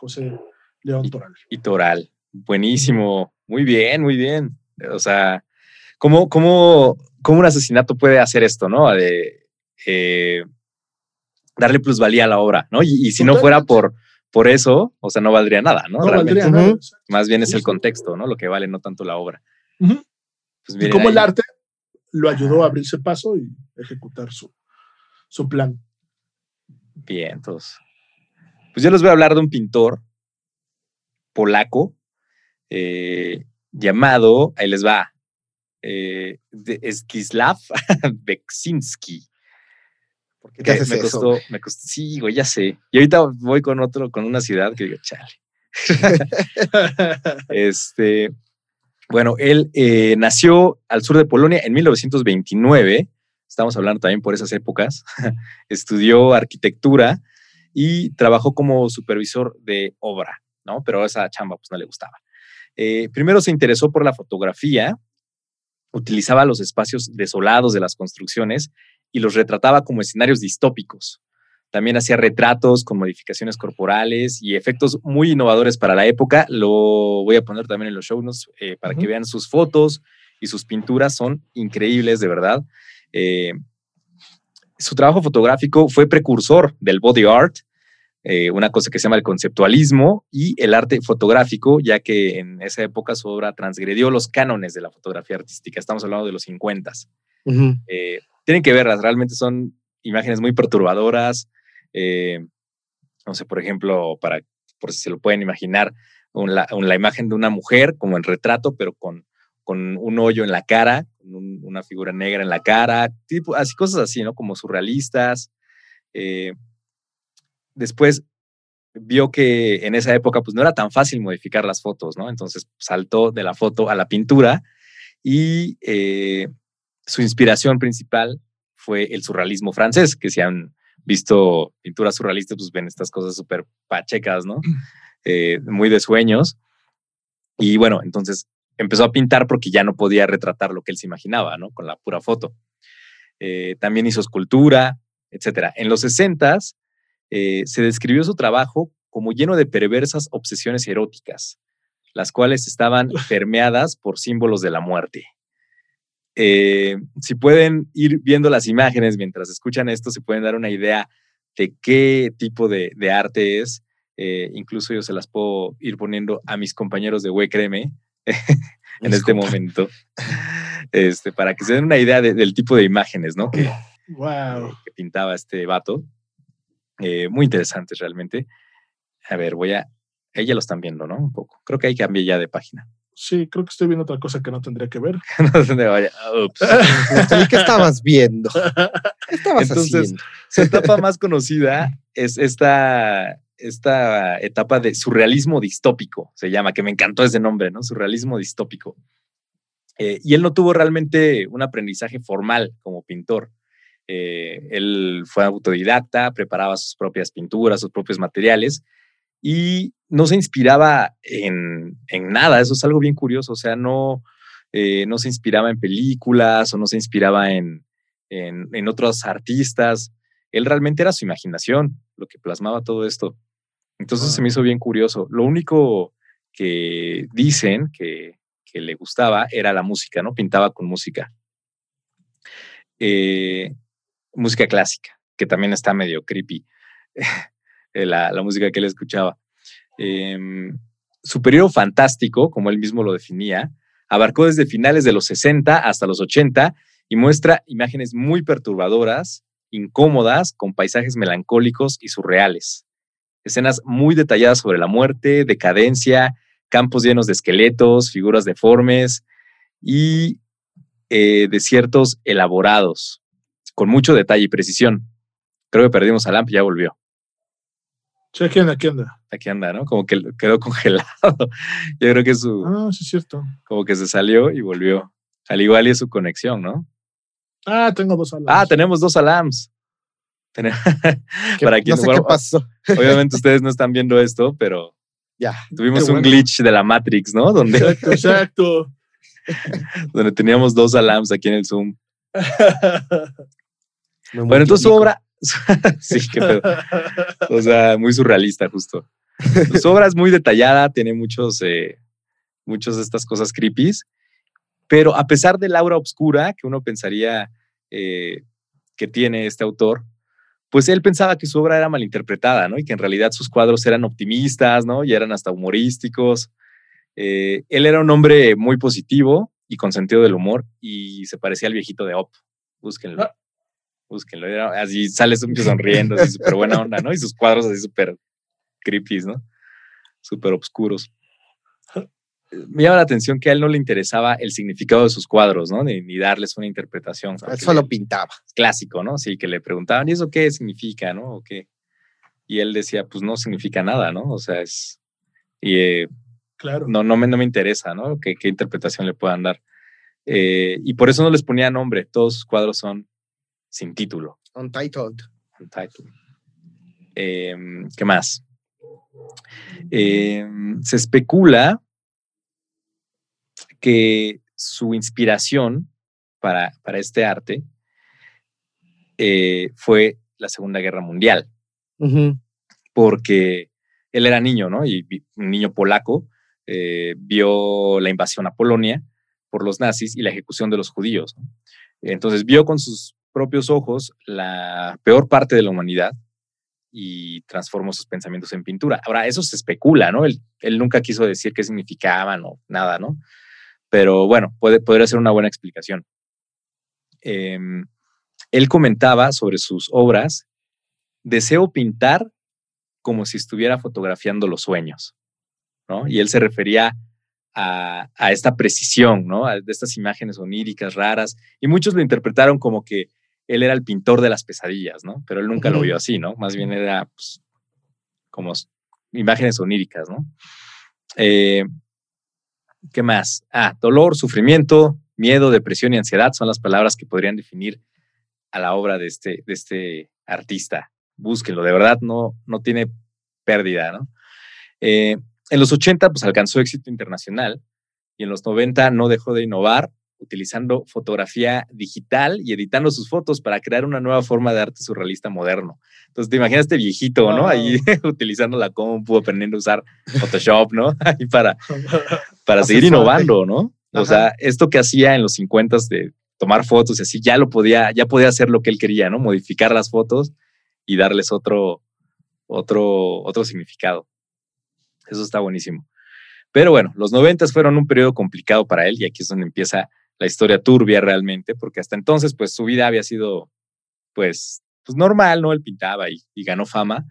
José León Toral. Y Toral. Buenísimo. Muy bien, muy bien. O sea, ¿cómo, cómo, cómo un asesinato puede hacer esto, no? De eh, darle plusvalía a la obra, ¿no? Y, y si no fuera por, por eso, o sea, no valdría nada, ¿no? No Realmente. valdría nada. Más bien es el contexto, ¿no? Lo que vale, no tanto la obra. Pues Y cómo el arte lo ayudó a abrirse paso y ejecutar su, su plan. Bien, entonces. Pues yo les voy a hablar de un pintor polaco eh, llamado, ahí les va, eh, Skislav <laughs> Beksinski. Porque ¿Qué haces me eso, costó, me costó, sí, güey, ya sé. Y ahorita voy con otro, con una ciudad que digo, chale. <laughs> Este, bueno, él eh, nació al sur de Polonia en 1929. Estamos hablando también por esas épocas. <laughs> Estudió arquitectura y trabajó como supervisor de obra, ¿no? Pero esa chamba pues no le gustaba. Eh, primero se interesó por la fotografía, utilizaba los espacios desolados de las construcciones y los retrataba como escenarios distópicos. También hacía retratos con modificaciones corporales y efectos muy innovadores para la época. Lo voy a poner también en los show notes eh, para que vean sus fotos y sus pinturas. Son increíbles, de verdad. Eh, su trabajo fotográfico fue precursor del body art, eh, una cosa que se llama el conceptualismo y el arte fotográfico, ya que en esa época su obra transgredió los cánones de la fotografía artística. Estamos hablando de los 50. Ujú. Eh, tienen que verlas, realmente son imágenes muy perturbadoras. eh, no sé, por ejemplo, para, por si se lo pueden imaginar, un- la, un- la imagen de una mujer como en retrato, pero con, con un hoyo en la cara, con un- una figura negra en la cara, tipo, así, cosas así, ¿no? Como surrealistas. Eh, después vio que en esa época pues no era tan fácil modificar las fotos, ¿no? Entonces saltó de la foto a la pintura y eh, su inspiración principal fue el surrealismo francés, que si han visto pinturas surrealistas, pues ven estas cosas súper pachecas, ¿no? Eh, muy de sueños. Y bueno, entonces empezó a pintar porque ya no podía retratar lo que él se imaginaba, ¿no? Con la pura foto. Eh, también hizo escultura, etcétera. En los 60 eh, se describió su trabajo como lleno de perversas obsesiones eróticas, las cuales estaban permeadas por símbolos de la muerte. Eh, si pueden ir viendo las imágenes mientras escuchan esto, se pueden dar una idea de qué tipo de, de arte es. Eh, incluso yo se las puedo ir poniendo a mis compañeros de Créeme <laughs> en este momento, este, para que se den una idea de- del tipo de imágenes ¿no? que, Wow. que pintaba este vato. Eh, muy interesantes realmente. A ver, voy a... Ella lo están viendo, ¿no? Un poco. Creo que ahí cambié ya de página. Sí, creo que estoy viendo otra cosa que no tendría que ver. <laughs> no dónde vaya. Ups. ¿Qué estabas viendo? <laughs> ¿Qué estabas Entonces, haciendo? Su etapa más conocida es esta, esta etapa de surrealismo distópico, se llama, que me encantó ese nombre, ¿no? Surrealismo distópico. Eh, y él no tuvo realmente un aprendizaje formal como pintor. Eh, él fue autodidacta, preparaba sus propias pinturas, sus propios materiales y no se inspiraba en, en nada. Eso es algo bien curioso. O sea, no, eh, no se inspiraba en películas o no se inspiraba en, en, en otros artistas. Él realmente era su imaginación lo que plasmaba todo esto. Entonces se me hizo bien curioso. Lo único que dicen que, que le gustaba era la música, ¿no? Pintaba con música. Eh, música clásica, que también está medio creepy, <laughs> eh, la, la música que él escuchaba. Em, su periodo fantástico, como él mismo lo definía, abarcó desde finales de los 60 hasta los 80 y muestra imágenes muy perturbadoras, incómodas, con paisajes melancólicos y surreales. Escenas muy detalladas sobre la muerte, decadencia, campos llenos de esqueletos, figuras deformes y eh, desiertos elaborados, con mucho detalle y precisión. Creo que perdimos a Lamp y ya volvió. Sí, aquí anda, aquí anda. Aquí anda, ¿no? Como que quedó <laughs> congelado. Yo creo que su. Ah, sí, es cierto. Como que se salió y volvió. Al igual y es su conexión, ¿no? Ah, tengo dos alams. Ah, tenemos dos alams. <laughs> Para quien no sé qué pasó. <laughs> Obviamente ustedes no están viendo esto, pero ya. Tuvimos un glitch de la Matrix, ¿no? Donde, exacto, <laughs> exacto. donde teníamos dos alams aquí en el Zoom. bueno, entonces su obra. sí, qué pedo. O sea, muy surrealista, justo. Su obra es muy detallada, tiene muchos, eh, muchos de estas cosas creepy, pero a pesar del aura oscura que uno pensaría eh, que tiene este autor, pues él pensaba que su obra era malinterpretada, ¿no? Y que en realidad sus cuadros eran optimistas, ¿no? Y eran hasta humorísticos. Eh, él era un hombre muy positivo y con sentido del humor y se parecía al viejito de Op. Búsquenlo. Ah. Búsquenlo. así sale sonriendo, así súper buena onda, ¿no? Y sus cuadros así súper creepy, ¿no? Súper oscuros me llama la atención que a él no le interesaba el significado de sus cuadros, ¿no? Ni, darles una interpretación. Él solo pintaba. Clásico, ¿no? Sí, que le preguntaban, ¿y eso qué significa, no? ¿O qué? Y él decía, pues no significa nada, ¿no? O sea, es... Y, eh, claro. No, no, me, no me interesa, ¿no? ¿Qué, qué interpretación le puedan dar? Eh, y por eso no les ponía nombre. Todos sus cuadros son sin título. Untitled. Untitled. Em, ¿Qué más? Em, se especula que su inspiración para, para este arte eh, fue la Segunda Guerra Mundial, porque él era niño, ¿no? Y un niño polaco eh, vio la invasión a Polonia por los nazis y la ejecución de los judíos. Entonces vio con sus propios ojos la peor parte de la humanidad y transformó sus pensamientos en pintura. Ahora, eso se especula, ¿no? Él, él nunca quiso decir qué significaban o nada, ¿no? Pero bueno, puede, podría ser una buena explicación. Em, él comentaba sobre sus obras, deseo pintar como si estuviera fotografiando los sueños, ¿no? Y él se refería a, esta precisión, ¿no? de estas imágenes oníricas, raras, y muchos lo interpretaron como que él era el pintor de las pesadillas, ¿no? Pero él nunca lo vio así, ¿no? Más bien era pues, como imágenes oníricas, ¿no? Eh, ¿Qué más? Ah, dolor, sufrimiento, miedo, depresión y ansiedad son las palabras que podrían definir a la obra de este, de este artista. Búsquenlo, de verdad no, no tiene pérdida, ¿no? Eh, en los 80 pues alcanzó éxito internacional y en los 90 no dejó de innovar utilizando fotografía digital y editando sus fotos para crear una nueva forma de arte surrealista moderno. Entonces, te imaginas este viejito, ¿no? Ahí <laughs> utilizando la compu, aprendiendo a usar Photoshop, ¿no? <laughs> Ahí para, <laughs> para seguir innovando, ¿no? O sea, esto que hacía en los 50 de tomar fotos y así, ya lo podía, ya podía hacer lo que él quería, ¿no? Modificar las fotos y darles otro, otro, otro significado. Eso está buenísimo. Pero bueno, los 90 fueron un periodo complicado para él y aquí es donde empieza la historia turbia realmente, porque hasta entonces, pues su vida había sido, pues, pues normal, ¿no? Él pintaba y, ganó fama,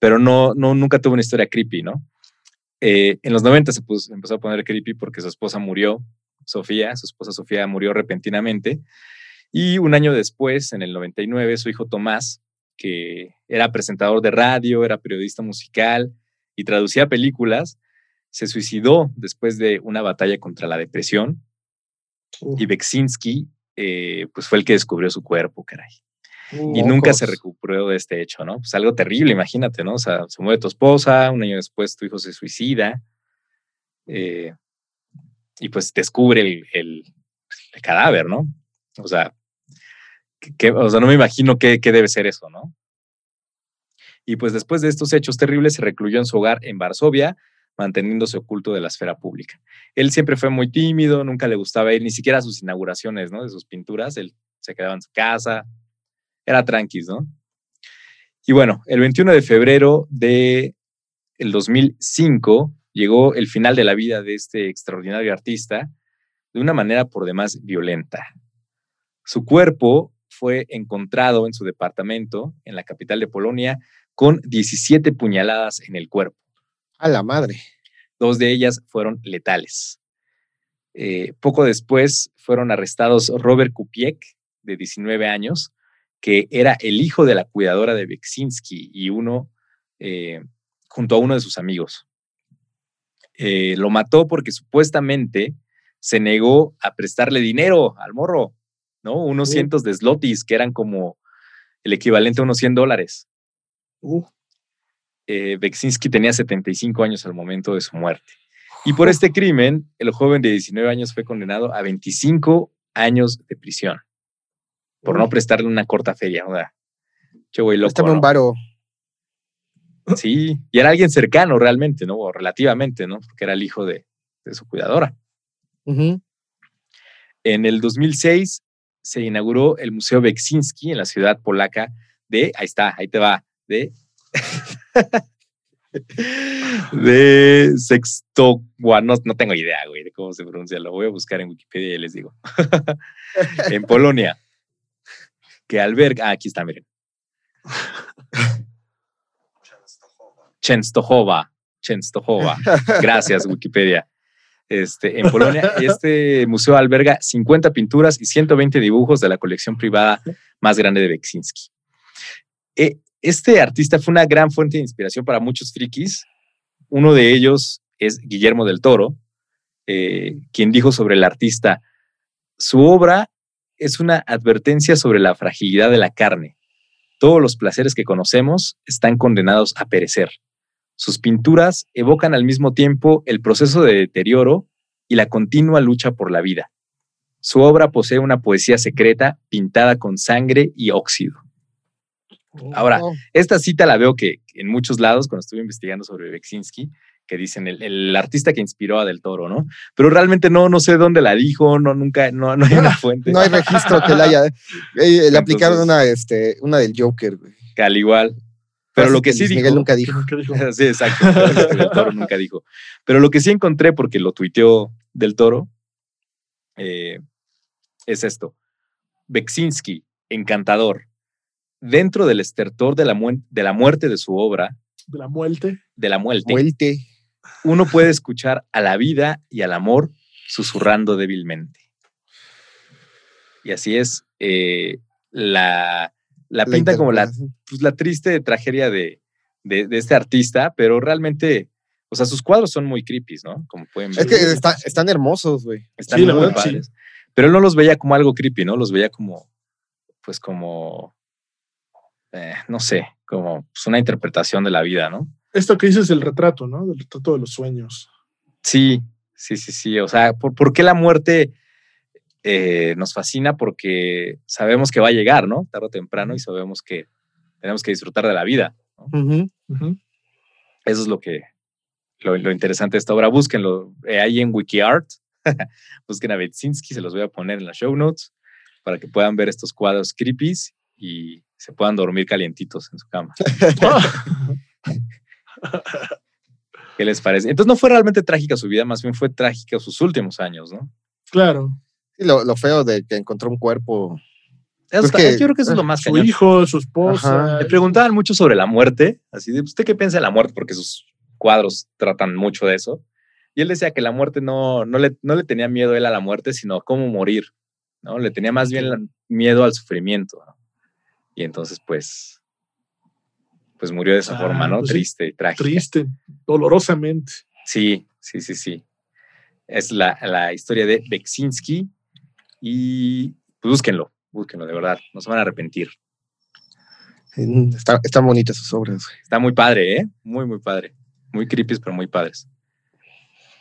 pero no, no, nunca tuvo una historia creepy, ¿no? Eh, en los 90 se empezó a poner creepy porque su esposa murió, Sofía, su esposa Sofía murió repentinamente, y un año después, en el 99, su hijo Tomás, que era presentador de radio, era periodista musical y traducía películas, se suicidó después de una batalla contra la depresión y Beksinski, eh, pues fue el que descubrió su cuerpo, caray. y nunca se recuperó de este hecho, ¿no? Pues algo terrible, imagínate, ¿no? O sea, se muere tu esposa, un año después tu hijo se suicida, eh, y pues descubre el, el, cadáver, ¿no? O sea, que, o sea, no me imagino qué, qué debe ser eso, ¿no? Y pues después de estos hechos terribles se recluyó en su hogar en Varsovia, manteniéndose oculto de la esfera pública. Él siempre fue muy tímido, nunca le gustaba ir ni siquiera a sus inauguraciones, ¿no? De sus pinturas, él se quedaba en su casa, era tranquis, ¿no? Y bueno, el 21 de febrero de el 2005 llegó el final de la vida de este extraordinario artista de una manera por demás violenta. Su cuerpo fue encontrado en su departamento en la capital de Polonia con 17 puñaladas en el cuerpo. A la madre. Dos de ellas fueron letales. Eh, poco después fueron arrestados Robert Kupiek, de 19 años, que era el hijo de la cuidadora de Beksinski y uno, eh, junto a uno de sus amigos. Eh, lo mató porque supuestamente se negó a prestarle dinero al morro, ¿no? Unos Uh. cientos de slotis, que eran como el equivalente a unos 100 dólares. Uh, Eh, Beksinski tenía 75 años al momento de su muerte. Y por este crimen, el joven de 19 años fue condenado a 25 años de prisión por no prestarle una corta feria. O sea, che, güey, loco. Préstame un ¿no? varo. <clears throat> Sí, y era alguien cercano realmente, ¿no? O relativamente, ¿no? Porque era el hijo de, de su cuidadora. En el 2006 se inauguró el Museo Beksinski en la ciudad polaca de, ahí está, ahí te va, de... <laughs> de Sexto, no, no tengo idea, güey, de cómo se pronuncia, lo voy a buscar en Wikipedia y les digo. <laughs> en Polonia, que alberga, ah, aquí está, miren. Częstochowa, Częstochowa. Gracias, Wikipedia. Este, en Polonia, este museo alberga 50 pinturas y 120 dibujos de la colección privada más grande de Beksinski. Eh, Este artista fue una gran fuente de inspiración para muchos frikis. Uno de ellos es Guillermo del Toro, eh, quien dijo sobre el artista, su obra es una advertencia sobre la fragilidad de la carne. Todos los placeres que conocemos están condenados a perecer. Sus pinturas evocan al mismo tiempo el proceso de deterioro y la continua lucha por la vida. Su obra posee una poesía secreta pintada con sangre y óxido. Ahora, Oh, esta cita la veo que en muchos lados, cuando estuve investigando sobre Beksinski, que dicen el, el artista que inspiró a Del Toro, ¿no? Pero realmente no, no sé dónde la dijo, no, nunca, no, no hay una <laughs> fuente. no hay registro que la haya. eh, le aplicaron una, este, una del Joker, güey. que al igual. Pero Así lo que sí Luis dijo. Miguel nunca dijo. <laughs> Sí, exacto. Del Toro nunca dijo. Pero lo que sí encontré, porque lo tuiteó Del Toro, eh, es esto. Beksinski, encantador. Dentro del estertor de la, muen- de la muerte de su obra, De la muerte. de la muerte, Muerte. uno puede escuchar a la vida y al amor susurrando débilmente. Y así es, eh, la, la La pinta como la, pues, la triste tragedia de, de, de este artista, pero realmente, o sea, sus cuadros son muy creepy, ¿no? Como pueden ver. Es que está- están hermosos, güey. Están Sí, muy. Pero él no los veía como algo creepy, ¿no? Los veía como, pues como, eh, no sé, como pues, una interpretación de la vida, ¿no? Esto que dices el retrato, ¿no? Del retrato de los sueños. Sí, sí, sí, sí. O sea, ¿por, por qué la muerte eh, nos fascina? Porque sabemos que va a llegar, ¿no? Tarde o temprano y sabemos que tenemos que disfrutar de la vida. Eso es lo que, lo, lo interesante de esta obra. Búsquenlo eh, ahí en WikiArt. <laughs> Busquen a Betsinski, se los voy a poner en las show notes para que puedan ver estos cuadros creepies y se puedan dormir calientitos en su cama. <laughs> ¿Qué les parece? Entonces no fue realmente trágica su vida, más bien fue trágica sus últimos años, ¿no? claro. Sí, lo, lo feo de que encontró un cuerpo. Pues está- que- yo creo que eso es lo más Su cañón. hijo, su esposa. Ajá. Le preguntaban mucho sobre la muerte, así de, ¿usted qué piensa de la muerte? Porque sus cuadros tratan mucho de eso. Y él decía que la muerte no, no, le, no le tenía miedo él a la muerte, sino a cómo morir, ¿no? Le tenía más bien la- miedo al sufrimiento, ¿no? Y entonces, pues, pues murió de esa Ah, forma, ¿no? pues sí, Triste y trágica. Triste, dolorosamente. Sí, sí, sí, sí. Es la, la historia de Beksinski y pues, búsquenlo, búsquenlo, de verdad, no se van a arrepentir. Está- están bonitas sus obras. Está muy padre, ¿eh? Muy, muy padre. Muy creepy, pero muy padres.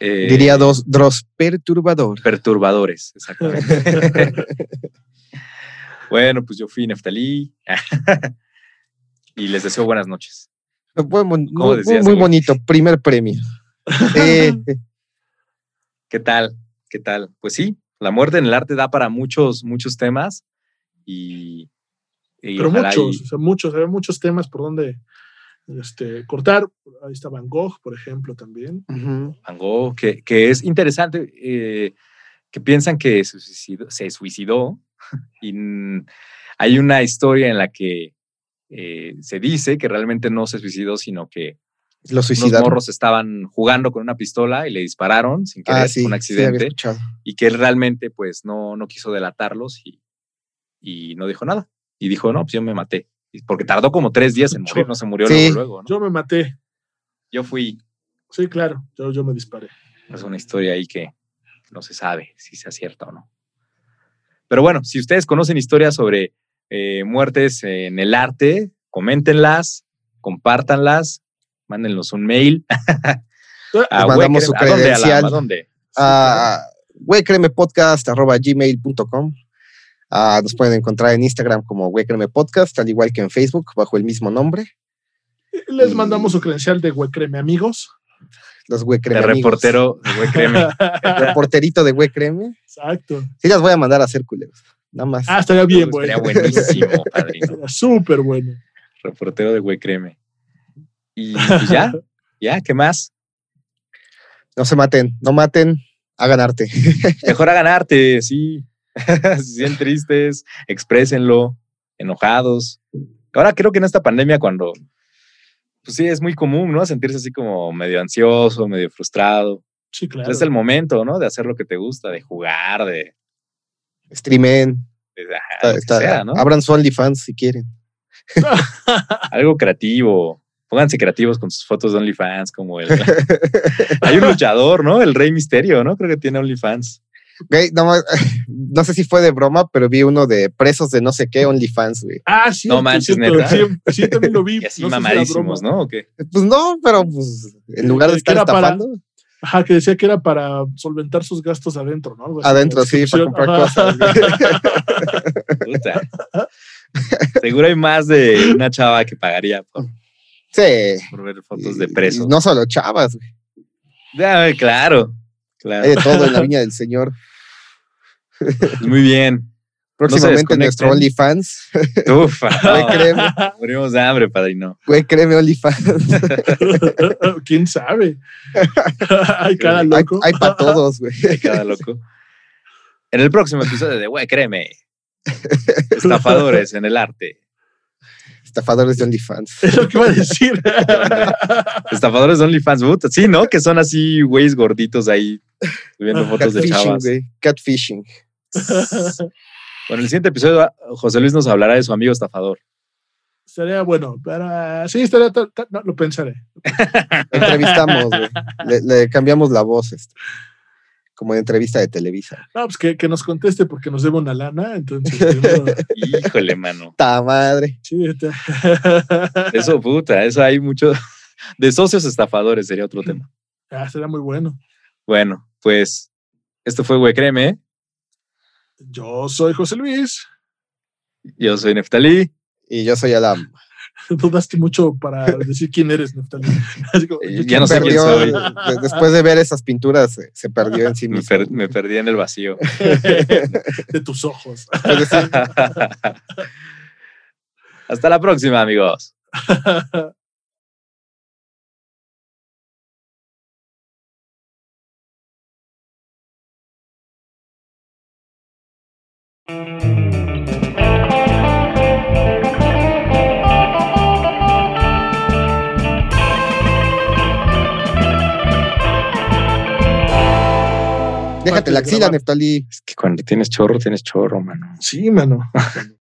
Eh, Diría dos, Dross perturbador. Perturbadores, exactamente. <laughs> <laughs> bueno, pues yo fui Neftalí <laughs> y les deseo buenas noches. Muy, bonito, primer premio. <laughs> ¿Qué tal? ¿Qué tal? Pues sí, la muerte en el arte da para muchos, muchos temas y, y Pero y- muchos, o sea, muchos, hay muchos temas por donde este, cortar. Ahí está Van Gogh, por ejemplo, también. Van Gogh, que, que es interesante, eh, que piensan que se suicidó, se suicidó <laughs> y hay una historia en la que eh, se dice que realmente no se suicidó, sino que Lo unos suicidaron. morros estaban jugando con una pistola y le dispararon sin querer, Ah, sí, un sí, había accidente, y que él realmente pues no, no quiso delatarlos y, y no dijo nada. Y dijo, no, pues yo me maté. Porque tardó como tres días en morir, no se murió Sí. luego, luego, ¿no? Yo me maté. Yo fui, Sí, claro. Yo, yo me disparé. es una historia ahí que no se sabe si se acierta o no. Pero bueno, si ustedes conocen historias sobre eh, muertes en el arte, coméntenlas, compártanlas, mándennos un mail. <laughs> a mandamos su credencial. ¿A dónde? a huecremepodcast.gmail.com. Ah, nos pueden encontrar en Instagram como Podcast, al igual que en Facebook, bajo el mismo nombre. Les mandamos su credencial de Huecreme, amigos. Los Huecreme amigos. reportero de Huecreme. <laughs> El reporterito de Huecreme. Exacto. Sí, las voy a mandar a hacer culeros. Nada más. Ah, estaría bien, Estaría bueno. buenísimo, <laughs> padrino. Estaría súper bueno. Reportero de Huecreme. Y pues ya, <laughs> ya, ¿qué más? No se maten, no maten, hagan arte. Mejor a ganarte, sí. si se sienten tristes, exprésenlo, enojados. Ahora creo que en esta pandemia cuando, pues sí, es muy común, ¿no? Sentirse así como medio ansioso, medio frustrado. Sí, claro. Pues Es el momento, ¿no? De hacer lo que te gusta, de jugar, de... Streamen. de- ajá, está- lo que está- sea, ¿no? Abran su OnlyFans si quieren. <laughs> Algo creativo. Pónganse creativos con sus fotos de OnlyFans, como el... <laughs> Hay un luchador, ¿no? El Rey Misterio, ¿no? Creo que tiene OnlyFans. Güey, <laughs> no, sé si fue de broma, pero vi uno de presos de no sé qué OnlyFans, güey. Ah, sí. No manches, neta. Sí, sí, también lo vi. <laughs> Y así No sé si mamadísimos, broma. ¿no? ¿O qué? Pues no, pero pues en lugar de Que estar era para- estafando, Ajá, que decía que era para solventar sus gastos adentro, ¿no? Algo adentro, sí, para comprar Ajá. cosas. <laughs> Puta. Seguro hay más de una chava que pagaría por, Sí. por ver fotos de presos. y No solo chavas, güey. Ya, claro, claro. Hay de todo en la <laughs> viña del Señor. Pues muy bien. Próximamente nuestro. OnlyFans. Ufa. Güey, créeme, morimos de hambre, padrino. güey, créeme OnlyFans. <laughs> ¿Quién sabe? <laughs> Hay cada Hay, loco. hay para todos, güey. de Cada loco. En el próximo episodio de Güey, créeme. Estafadores en el arte. Estafadores de OnlyFans. Es lo que iba a decir. <laughs> Estafadores de OnlyFans. Puta, Sí, ¿no? Que son así güeyes gorditos ahí subiendo fotos de Catfishing, chavas. güey. Catfishing. Bueno, el siguiente episodio, José Luis nos hablará de su amigo estafador. Estaría bueno, pero sí, estaría. ta- ta- no, lo pensaré. Lo entrevistamos, güey. Le, le cambiamos la voz, este, como en entrevista de Televisa. No, pues que, que nos conteste porque nos debe una lana. Entonces, <laughs> Híjole, mano. ¡Ta madre! sí, te- <laughs> Eso, puta, eso hay mucho. De socios estafadores sería otro tema. Ah, será muy bueno. Bueno, pues esto fue Güey, créeme. Yo soy José Luis. Yo soy Neftalí. Y yo soy Alam. <laughs> Dudaste mucho para decir quién eres, <laughs> como, Eh, ¿yo ya no sé quién Perdió, soy. <laughs> después de ver esas pinturas, se, se perdió en sí Me, per- me perdí en el vacío. de tus ojos. Hasta la próxima, amigos. Déjate la axila, Neftali. Es que cuando tienes chorro, tienes chorro, mano. Sí, mano. <laughs>